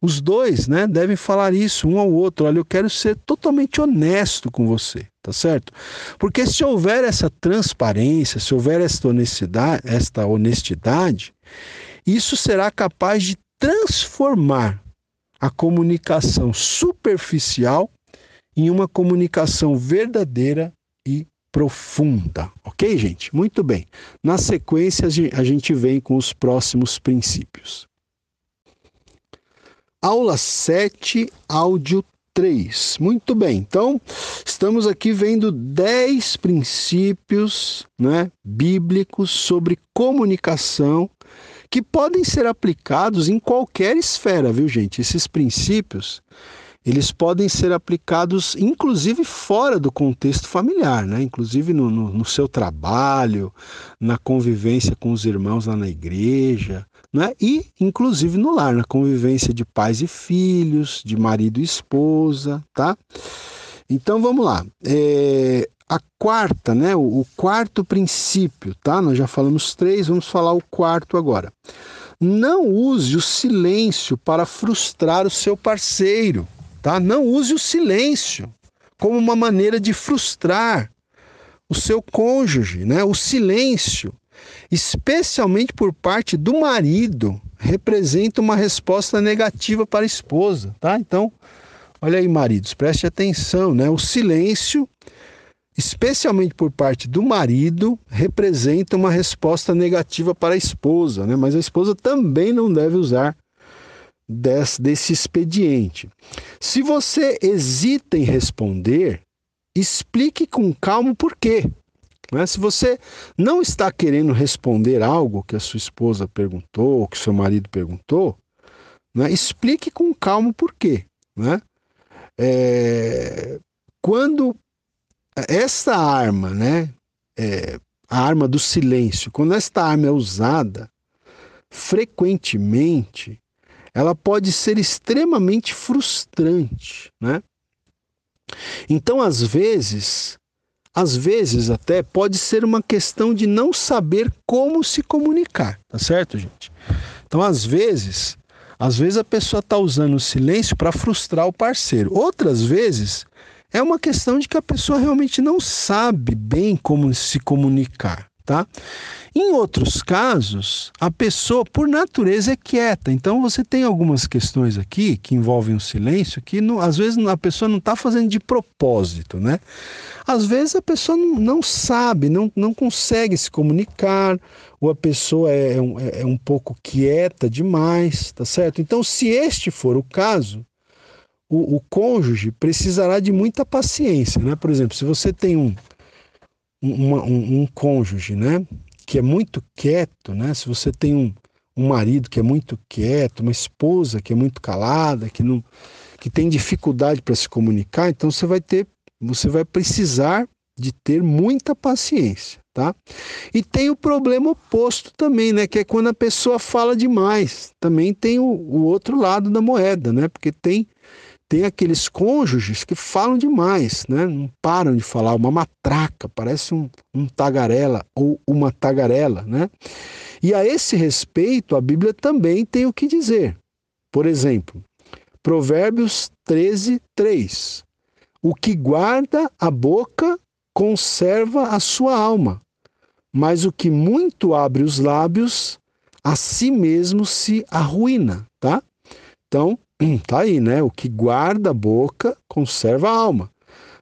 Os dois, né, devem falar isso um ao outro. Olha, eu quero ser totalmente honesto com você, tá certo? Porque se houver essa transparência, se houver esta honestidade, esta honestidade, isso será capaz de transformar a comunicação superficial em uma comunicação verdadeira e profunda. Ok, gente? Muito bem. Na sequência, a gente vem com os próximos princípios. Aula 7, áudio 3. Muito bem, então estamos aqui vendo 10 princípios né, bíblicos sobre comunicação que podem ser aplicados em qualquer esfera, viu, gente? Esses princípios eles podem ser aplicados inclusive fora do contexto familiar, né? inclusive no, no, no seu trabalho, na convivência com os irmãos lá na igreja, né? e inclusive no lar, na convivência de pais e filhos, de marido e esposa, tá? Então vamos lá. É, a quarta, né? O, o, quarto princípio, tá? Nós já falamos três, vamos falar o quarto agora. Não use o silêncio para frustrar o seu parceiro, tá? Não use o silêncio como uma maneira de frustrar o seu cônjuge, né? O silêncio especialmente por parte do marido, representa uma resposta negativa para a esposa, tá? Então, olha aí, maridos, preste atenção, né? O silêncio, especialmente por parte do marido, representa uma resposta negativa para a esposa, né? Mas a esposa também não deve usar desse, expediente. Se você hesita em responder, explique com calma por quê. Né? Se você não está querendo responder algo que a sua esposa perguntou, ou que seu marido perguntou, né? explique com calma por quê. Né? É... Quando esta arma, né, é... a arma do silêncio, quando esta arma é usada frequentemente, ela pode ser extremamente frustrante, né? Então, às vezes, às vezes até pode ser uma questão de não saber como se comunicar, tá certo, gente? Então, às vezes, às vezes a pessoa está usando o silêncio para frustrar o parceiro. Outras vezes é uma questão de que a pessoa realmente não sabe bem como se comunicar, tá? Em outros casos, a pessoa, por natureza, é quieta. Então, você tem algumas questões aqui que envolvem o silêncio que, não, às vezes, a pessoa não está fazendo de propósito, né? Às vezes, a pessoa não, não, sabe, não, não consegue se comunicar, ou a pessoa é, é um, é, é um pouco quieta demais, tá certo? Então, se este for o caso, o, o cônjuge precisará de muita paciência, né? Por exemplo, se você tem um, um, um, um cônjuge, né? Que é muito quieto, né? Se você tem um, um marido que é muito quieto, uma esposa que é muito calada, que não que tem dificuldade para se comunicar, então você vai ter, você vai precisar de ter muita paciência, tá? E tem o problema oposto também, né? Que é quando a pessoa fala demais. Também tem o, o outro lado da moeda, né? Porque tem tem aqueles cônjuges que falam demais, né? não param de falar, uma matraca, parece um, um tagarela ou uma tagarela. Né? E a esse respeito, a Bíblia também tem o que dizer. Por exemplo, Provérbios 13, 3. O que guarda a boca conserva a sua alma, mas o que muito abre os lábios, a si mesmo se arruína, tá? Então, Tá aí, né? O que guarda a boca conserva a alma,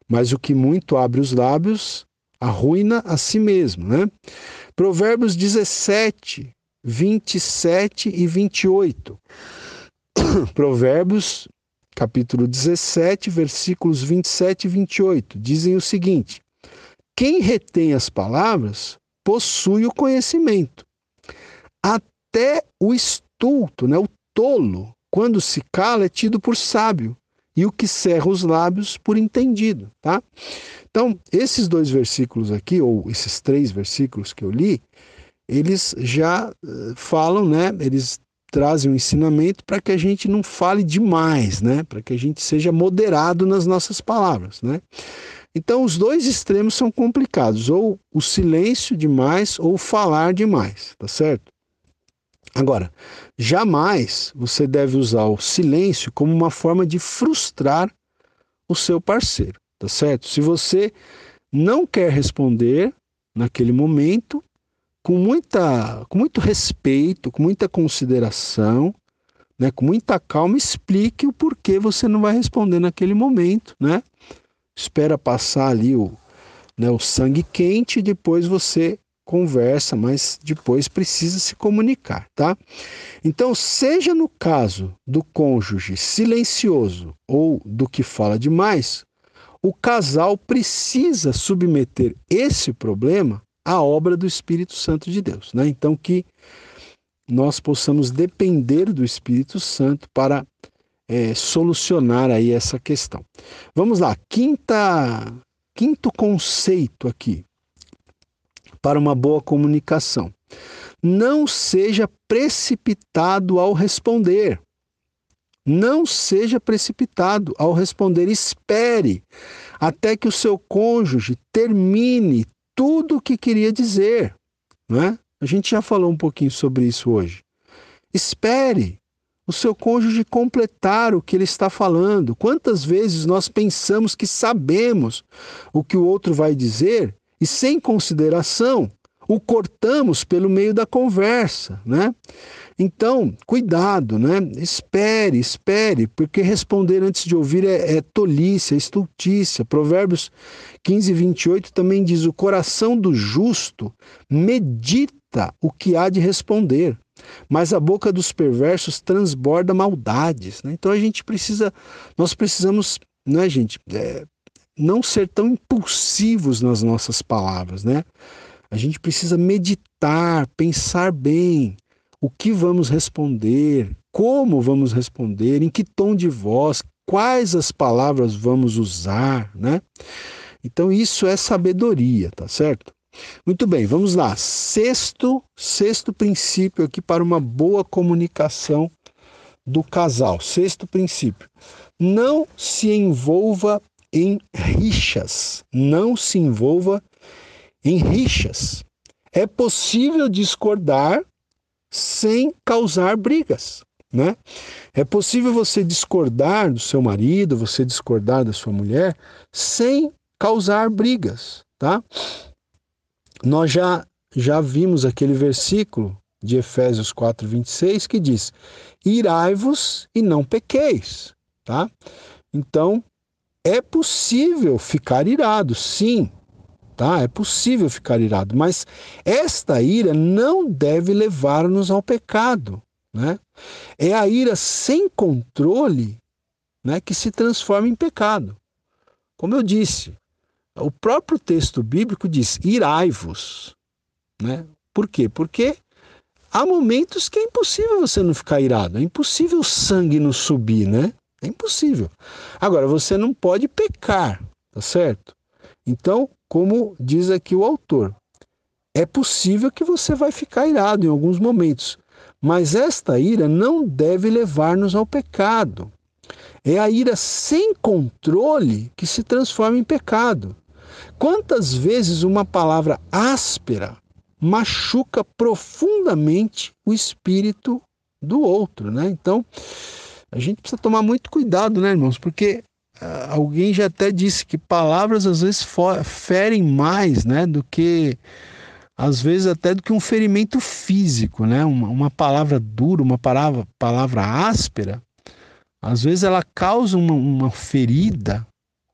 mas o que muito abre os lábios arruina a si mesmo, né? Provérbios 17, 27 e 28. Provérbios, capítulo 17, versículos 27 e 28, dizem o seguinte: Quem retém as palavras possui o conhecimento. Até o estulto, né, o tolo, quando se cala, é tido por sábio, e o que cerra os lábios por entendido, tá? Então, esses dois versículos aqui, ou esses três versículos que eu li, eles já uh, falam, né? Eles trazem um ensinamento para que a gente não fale demais, né? Para que a gente seja moderado nas nossas palavras, né? Então, os dois extremos são complicados, ou o silêncio demais ou falar demais, tá certo? Agora, jamais você deve usar o silêncio como uma forma de frustrar o seu parceiro, tá certo? Se você não quer responder naquele momento, com, muita, com muito respeito, com muita consideração, né, com muita calma, explique o porquê você não vai responder naquele momento, né? Espera passar ali o, né, o sangue quente e depois você conversa, mas depois precisa se comunicar, tá? Então, seja no caso do cônjuge silencioso ou do que fala demais, o casal precisa submeter esse problema à obra do Espírito Santo de Deus, né? Então que nós possamos depender do Espírito Santo para é, solucionar aí essa questão. Vamos lá, quinta, quinto conceito aqui para uma boa comunicação. Não seja precipitado ao responder. Não seja precipitado ao responder. Espere até que o seu cônjuge termine tudo o que queria dizer. Não é? A gente já falou um pouquinho sobre isso hoje. Espere o seu cônjuge completar o que ele está falando. Quantas vezes nós pensamos que sabemos o que o outro vai dizer e sem consideração o cortamos pelo meio da conversa, né? Então, cuidado, né? Espere, espere, porque responder antes de ouvir é, é tolice, é estultícia. Provérbios 15, 28 também diz: O coração do justo medita o que há de responder, mas a boca dos perversos transborda maldades. Né? Então a gente precisa, nós precisamos, né, gente, é, não ser tão impulsivos nas nossas palavras, né? A gente precisa meditar, pensar bem o que vamos responder, como vamos responder, em que tom de voz, quais as palavras vamos usar, né? Então isso é sabedoria, tá certo? Muito bem, vamos lá. Sexto, sexto princípio aqui para uma boa comunicação do casal. Sexto princípio: não se envolva em rixas. Não se envolva em rixas. É possível discordar sem causar brigas, né? É possível você discordar do seu marido, você discordar da sua mulher sem causar brigas, tá? Nós já já vimos aquele versículo de Efésios 4:26 que diz: "Irai-vos e não pequeis", tá? Então, é possível ficar irado, sim, tá? É possível ficar irado, mas esta ira não deve levar-nos ao pecado, né? É a ira sem controle, né, que se transforma em pecado. Como eu disse, o próprio texto bíblico diz: irai-vos, né? Por quê? Porque há momentos que é impossível você não ficar irado, é impossível o sangue não subir, né? É impossível. Agora, você não pode pecar, tá certo? Então, como diz aqui o autor, é possível que você vai ficar irado em alguns momentos, mas esta ira não deve levar-nos ao pecado. É a ira sem controle que se transforma em pecado. Quantas vezes uma palavra áspera machuca profundamente o espírito do outro, né? Então, a gente precisa tomar muito cuidado, né, irmãos? Porque uh, alguém já até disse que palavras às vezes ferem mais, né, do que às vezes até do que um ferimento físico, né? Uma, uma palavra dura, uma palavra, palavra áspera, às vezes ela causa uma, uma ferida,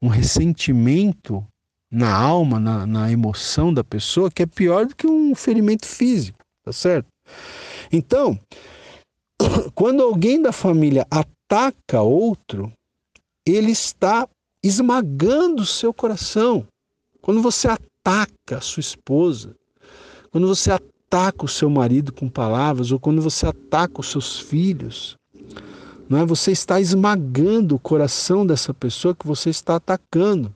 um ressentimento na alma, na, na emoção da pessoa, que é pior do que um ferimento físico, tá certo? Então, quando alguém da família ataca outro, ele está esmagando o seu coração. Quando você ataca a sua esposa, quando você ataca o seu marido com palavras, ou quando você ataca os seus filhos, não é? Você está esmagando o coração dessa pessoa que você está atacando.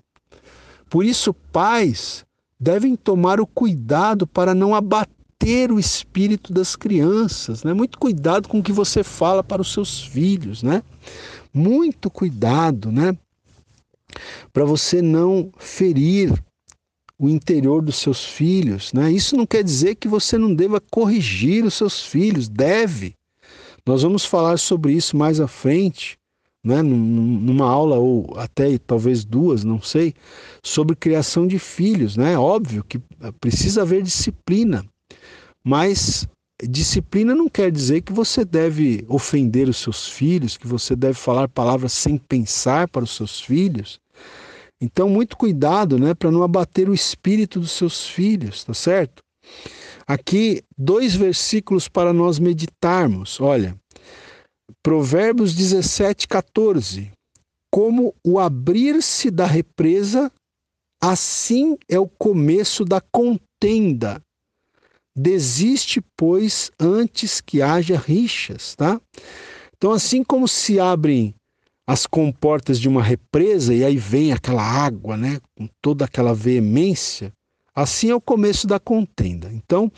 Por isso, pais devem tomar o cuidado para não abater ter o espírito das crianças, né? Muito cuidado com o que você fala para os seus filhos, né? Muito cuidado, né? Para você não ferir o interior dos seus filhos, né? Isso não quer dizer que você não deva corrigir os seus filhos, deve. Nós vamos falar sobre isso mais à frente, né? numa aula ou até talvez duas, não sei, sobre criação de filhos, né? Óbvio que precisa haver disciplina, mas disciplina não quer dizer que você deve ofender os seus filhos, que você deve falar palavras sem pensar para os seus filhos. Então, muito cuidado, né, para não abater o espírito dos seus filhos, tá certo? Aqui, dois versículos para nós meditarmos. Olha, Provérbios 17, 14. Como o abrir-se da represa, assim é o começo da contenda Desiste, pois, antes que haja rixas, tá? Então, assim como se abrem as comportas de uma represa e aí vem aquela água, né, com toda aquela veemência, assim é o começo da contenda. Então,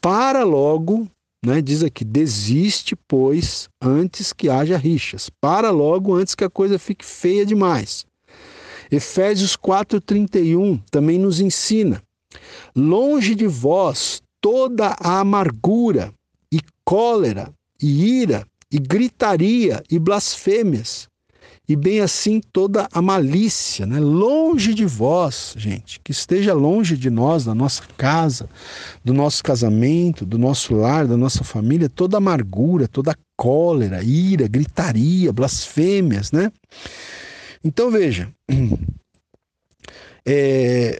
para logo, né, diz aqui, desiste, pois, antes que haja rixas. Para logo antes que a coisa fique feia demais. Efésios 4:31 também nos ensina: Longe de vós toda a amargura e cólera e ira e gritaria e blasfêmias e bem assim toda a malícia, né? Longe de vós, gente, que esteja longe de nós, da nossa casa, do nosso casamento, do nosso lar, da nossa família, toda amargura, toda cólera, ira, gritaria, blasfêmias, né? Então veja, é,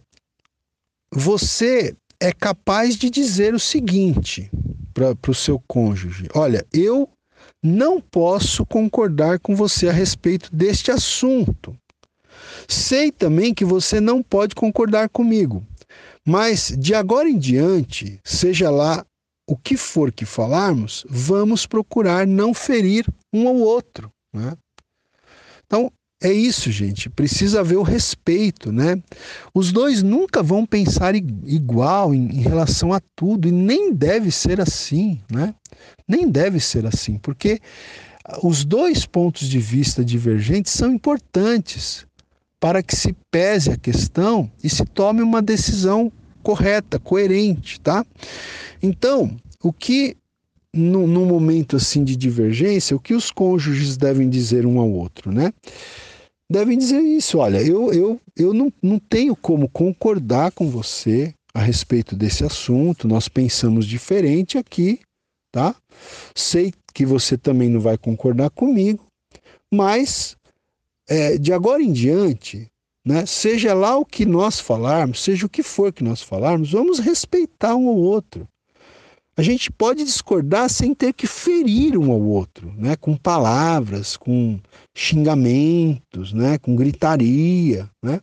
você é capaz de dizer o seguinte para o seu cônjuge: Olha, eu não posso concordar com você a respeito deste assunto. Sei também que você não pode concordar comigo, mas de agora em diante, seja lá o que for que falarmos, vamos procurar não ferir um ao outro. Né? Então, é isso, gente. Precisa haver o respeito, né? Os dois nunca vão pensar igual em, em, relação a tudo e nem deve ser assim, né? Nem deve ser assim, porque os dois pontos de vista divergentes são importantes para que se pese a questão e se tome uma decisão correta, coerente, tá? Então, o que no, momento assim de divergência, o que os cônjuges devem dizer um ao outro, né? Devem dizer isso, olha, eu, eu, eu não, não tenho como concordar com você a respeito desse assunto, nós pensamos diferente aqui, tá? Sei que você também não vai concordar comigo, mas é, de agora em diante, né, seja lá o que nós falarmos, seja o que for que nós falarmos, vamos respeitar um ao outro. A gente pode discordar sem ter que ferir um ao outro, né? com palavras, com xingamentos, né? com gritaria. Né?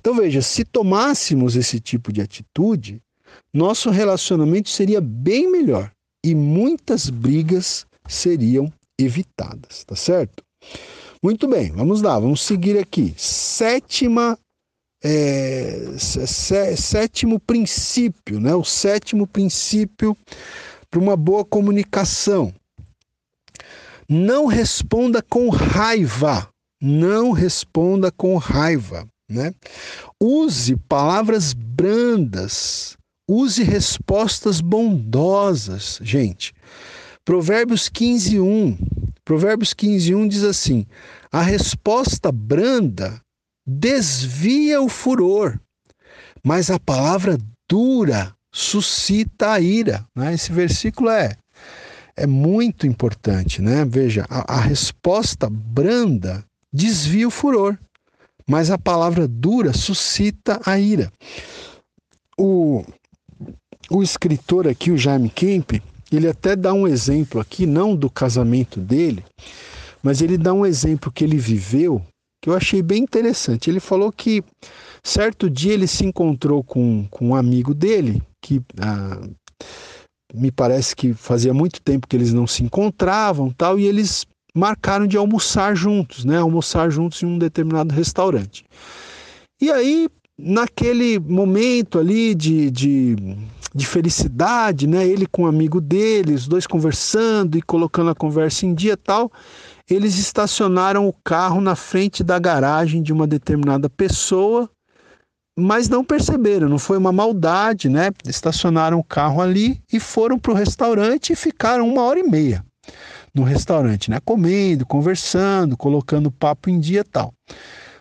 Então, veja, se tomássemos esse tipo de atitude, nosso relacionamento seria bem melhor e muitas brigas seriam evitadas, tá certo? Muito bem, vamos lá, vamos seguir aqui. Sétima é, sétimo princípio, né? o sétimo princípio para uma boa comunicação. Não responda com raiva. Não responda com raiva. Né? Use palavras brandas. Use respostas bondosas, gente. Provérbios 15, 1. Provérbios 15, 1 diz assim: A resposta branda desvia o furor, mas a palavra dura suscita a ira. Né? Esse versículo é, é muito importante. Né? Veja, a, a resposta branda desvia o furor, mas a palavra dura suscita a ira. O, o escritor aqui, o Jaime Kemp, ele até dá um exemplo aqui, não do casamento dele, mas ele dá um exemplo que ele viveu que eu achei bem interessante. Ele falou que certo dia ele se encontrou com, com um amigo dele, que ah, me parece que fazia muito tempo que eles não se encontravam tal, e eles marcaram de almoçar juntos, né? Almoçar juntos em um determinado restaurante. E aí, naquele momento ali de, de, de felicidade, né? Ele com um amigo dele, os dois conversando e colocando a conversa em dia tal, eles estacionaram o carro na frente da garagem de uma determinada pessoa, mas não perceberam, não foi uma maldade, né? Estacionaram o carro ali e foram para o restaurante e ficaram uma hora e meia no restaurante, né? Comendo, conversando, colocando papo em dia tal.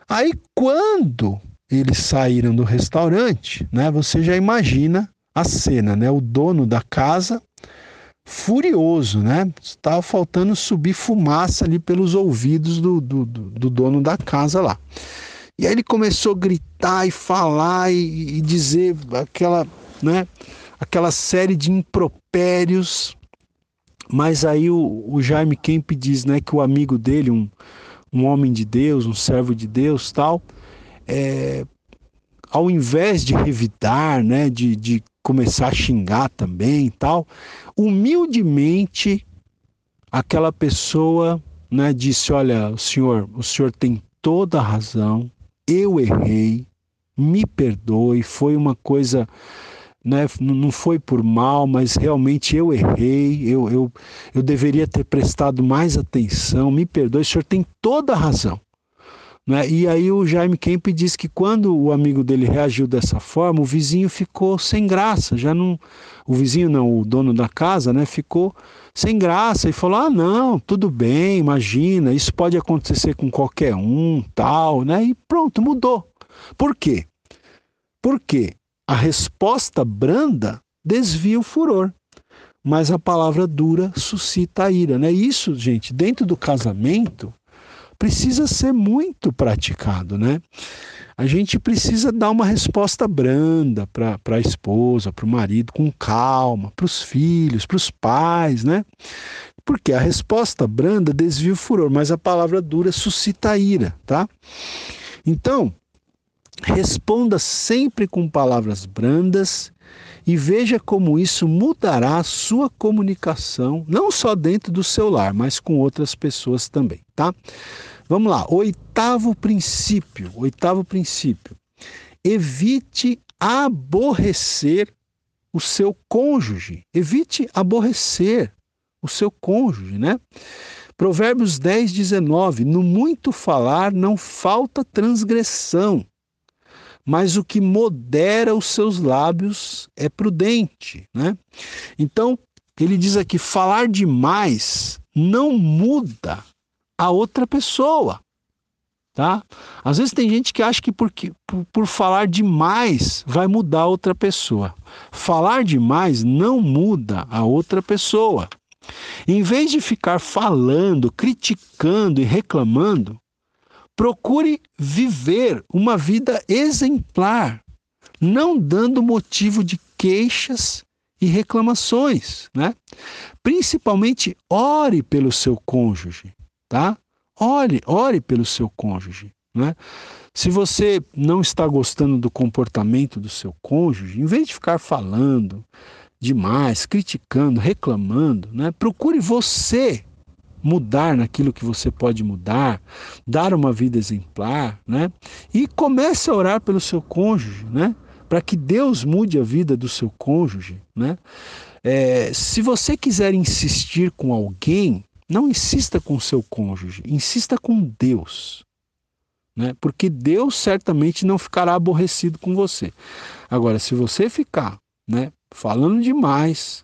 Aí quando eles saíram do restaurante, né? Você já imagina a cena, né? O dono da casa furioso, né? Estava faltando subir fumaça ali pelos ouvidos do, do, do, dono da casa lá. E aí ele começou a gritar e falar e, e dizer aquela, né? Aquela série de impropérios. Mas aí o, o Jaime Kemp diz, né, que o amigo dele, um, um homem de Deus, um servo de Deus, tal, é, ao invés de revidar, né, de, de começar a xingar também e tal, humildemente aquela pessoa né, disse: Olha, o senhor, o senhor tem toda a razão, eu errei, me perdoe, foi uma coisa. Né, não foi por mal, mas realmente eu errei, eu, eu, eu deveria ter prestado mais atenção, me perdoe, o senhor tem toda a razão. Né? E aí o Jaime Kemp diz que quando o amigo dele reagiu dessa forma, o vizinho ficou sem graça, já não, o vizinho não, o dono da casa, né, ficou sem graça e falou: "Ah, não, tudo bem, imagina, isso pode acontecer com qualquer um, tal", né? E pronto, mudou. Por quê? Porque a resposta branda desvia o furor, mas a palavra dura suscita a ira, né? Isso, gente, dentro do casamento, precisa ser muito praticado, né? A gente precisa dar uma resposta branda para a esposa, para o marido, com calma, para os filhos, para os pais, né? Porque a resposta branda desvia o furor, mas a palavra dura suscita a ira, tá? Então, responda sempre com palavras brandas e veja como isso mudará a sua comunicação, não só dentro do seu lar, mas com outras pessoas também, tá? Vamos lá, oitavo princípio, oitavo princípio. Evite aborrecer o seu cônjuge. Evite aborrecer o seu cônjuge, né? Provérbios 10, 19: No muito falar não falta transgressão, mas o que modera os seus lábios é prudente. Né? Então, ele diz aqui: falar demais não muda a outra pessoa. Tá? Às vezes tem gente que acha que por, por, por falar demais vai mudar a outra pessoa. Falar demais não muda a outra pessoa. Em vez de ficar falando, criticando e reclamando, procure viver uma vida exemplar, não dando motivo de queixas e reclamações, né? Principalmente ore pelo seu cônjuge, tá? Ore, ore pelo seu cônjuge, né? Se você não está gostando do comportamento do seu cônjuge, em vez de ficar falando demais, criticando, reclamando, né? Procure você mudar naquilo que você pode mudar, dar uma vida exemplar, né? E comece a orar pelo seu cônjuge, né? Para que Deus mude a vida do seu cônjuge, né? É, se você quiser insistir com alguém, não insista com seu cônjuge, insista com Deus. Né? Porque Deus certamente não ficará aborrecido com você. Agora, se você ficar né, falando demais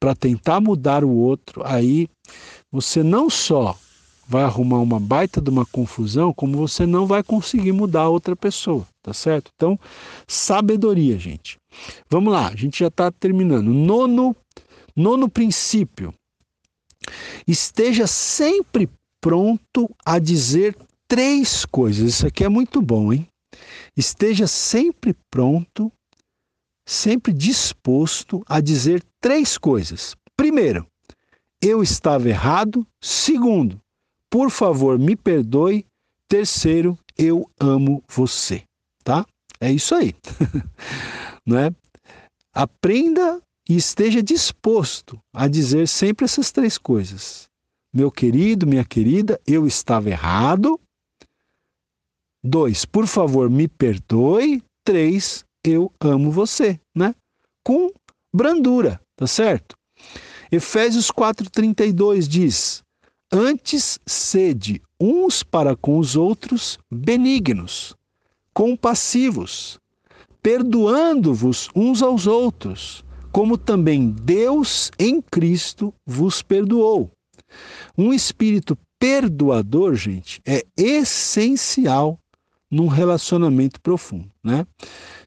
para tentar mudar o outro, aí você não só vai arrumar uma baita de uma confusão, como você não vai conseguir mudar a outra pessoa, tá certo? Então, sabedoria, gente. Vamos lá, a gente já está terminando. Nono, nono princípio. Esteja sempre pronto a dizer três coisas. Isso aqui é muito bom, hein? Esteja sempre pronto, sempre disposto a dizer três coisas. Primeiro, eu estava errado. Segundo, por favor, me perdoe. Terceiro, eu amo você, tá? É isso aí. Não é? Aprenda e esteja disposto a dizer sempre essas três coisas. Meu querido, minha querida, eu estava errado. Dois, por favor, me perdoe. Três, eu amo você, né? Com brandura, tá certo? Efésios 4:32 diz: Antes sede uns para com os outros benignos, compassivos, perdoando-vos uns aos outros, como também Deus em Cristo vos perdoou. Um espírito perdoador, gente, é essencial num relacionamento profundo, né?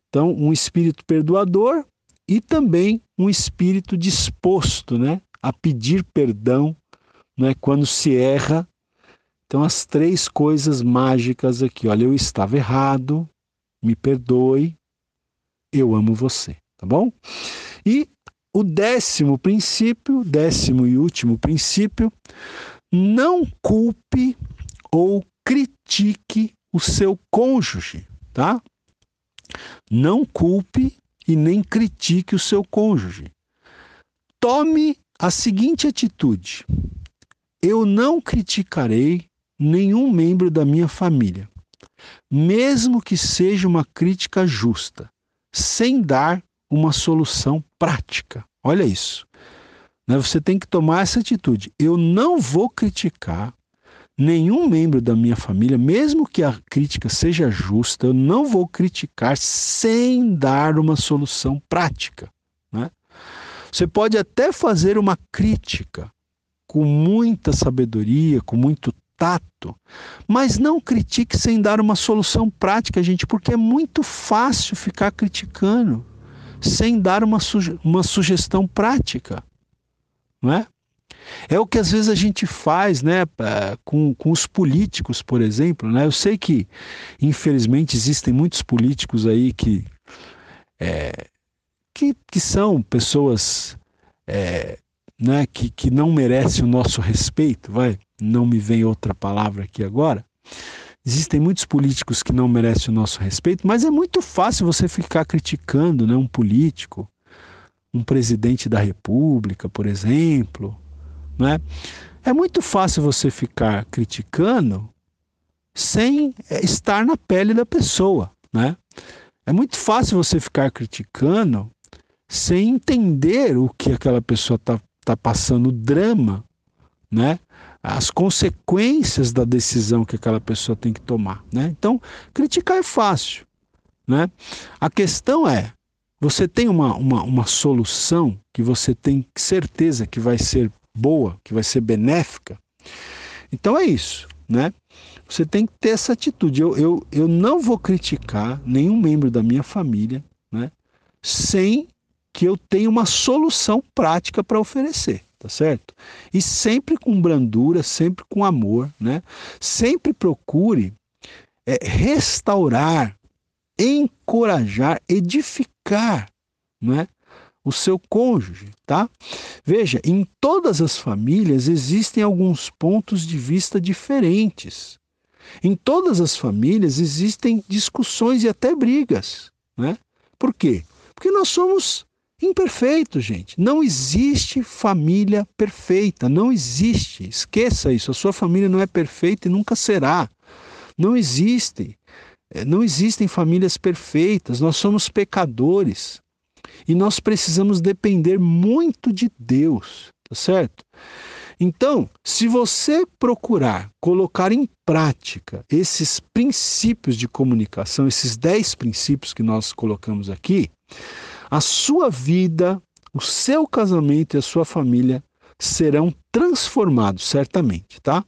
Então, um espírito perdoador e também um espírito disposto né, a pedir perdão né, quando se erra. Então, as três coisas mágicas aqui. Olha, eu estava errado, me perdoe, eu amo você, tá bom? E o décimo princípio, décimo e último princípio, não culpe ou critique o seu cônjuge, tá? Não culpe e nem critique o seu cônjuge. Tome a seguinte atitude: eu não criticarei nenhum membro da minha família, mesmo que seja uma crítica justa, sem dar uma solução prática. Olha isso. Né? Você tem que tomar essa atitude. Eu não vou criticar nenhum membro da minha família, mesmo que a crítica seja justa, eu não vou criticar sem dar uma solução prática. Né? Você pode até fazer uma crítica com muita sabedoria, com muito tato, mas não critique sem dar uma solução prática, gente, porque é muito fácil ficar criticando sem dar uma, suge uma sugestão prática, não é? É o que às vezes a gente faz né, com, com os políticos, por exemplo. Né? Eu sei que, infelizmente, existem muitos políticos aí que, é, que, que são pessoas é, né, que, que não merecem o nosso respeito, vai, não me vem outra palavra aqui agora. Existem muitos políticos que não merecem o nosso respeito, mas é muito fácil você ficar criticando né, um político, um presidente da república, por exemplo, né? É muito fácil você ficar criticando sem é, estar na pele da pessoa. Né? É muito fácil você ficar criticando sem entender o que aquela pessoa está tá passando, o drama né? As consequências da decisão que aquela pessoa tem que tomar, né? Então, criticar é fácil, né? A questão é, você tem uma, uma, uma solução que você tem certeza que vai ser boa, que vai ser benéfica? Então é isso, né? Você tem que ter essa atitude. Eu, eu, eu não vou criticar nenhum membro da minha família, né? Sem que eu tenha uma solução prática para oferecer, tá certo? E sempre com brandura, sempre com amor, né? Sempre procure é, restaurar, encorajar, edificar, né? o seu cônjuge, tá? Veja, em todas as famílias existem alguns pontos de vista diferentes. Em todas as famílias existem discussões e até brigas, né? Por quê? Porque nós somos imperfeitos, gente. Não existe família perfeita, não existe. Esqueça isso. A sua família não é perfeita e nunca será. Não existe. É, não existem famílias perfeitas. Nós somos pecadores. E nós precisamos depender muito de Deus, tá certo? Então, se você procurar colocar em prática esses princípios de comunicação, esses dez princípios que nós colocamos aqui, a sua vida, o seu casamento e a sua família serão transformados, certamente, tá?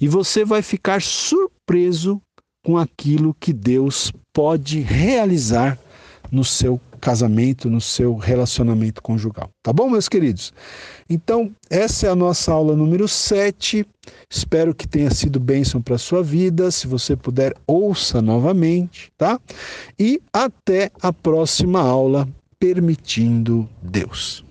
E você vai ficar surpreso com aquilo que Deus pode realizar no seu casamento, no seu relacionamento conjugal. Tá bom, meus queridos? Então, essa é a nossa aula número 7. Espero que tenha sido bênção para sua vida. Se você puder, ouça novamente, tá? E até a próxima aula, permitindo Deus.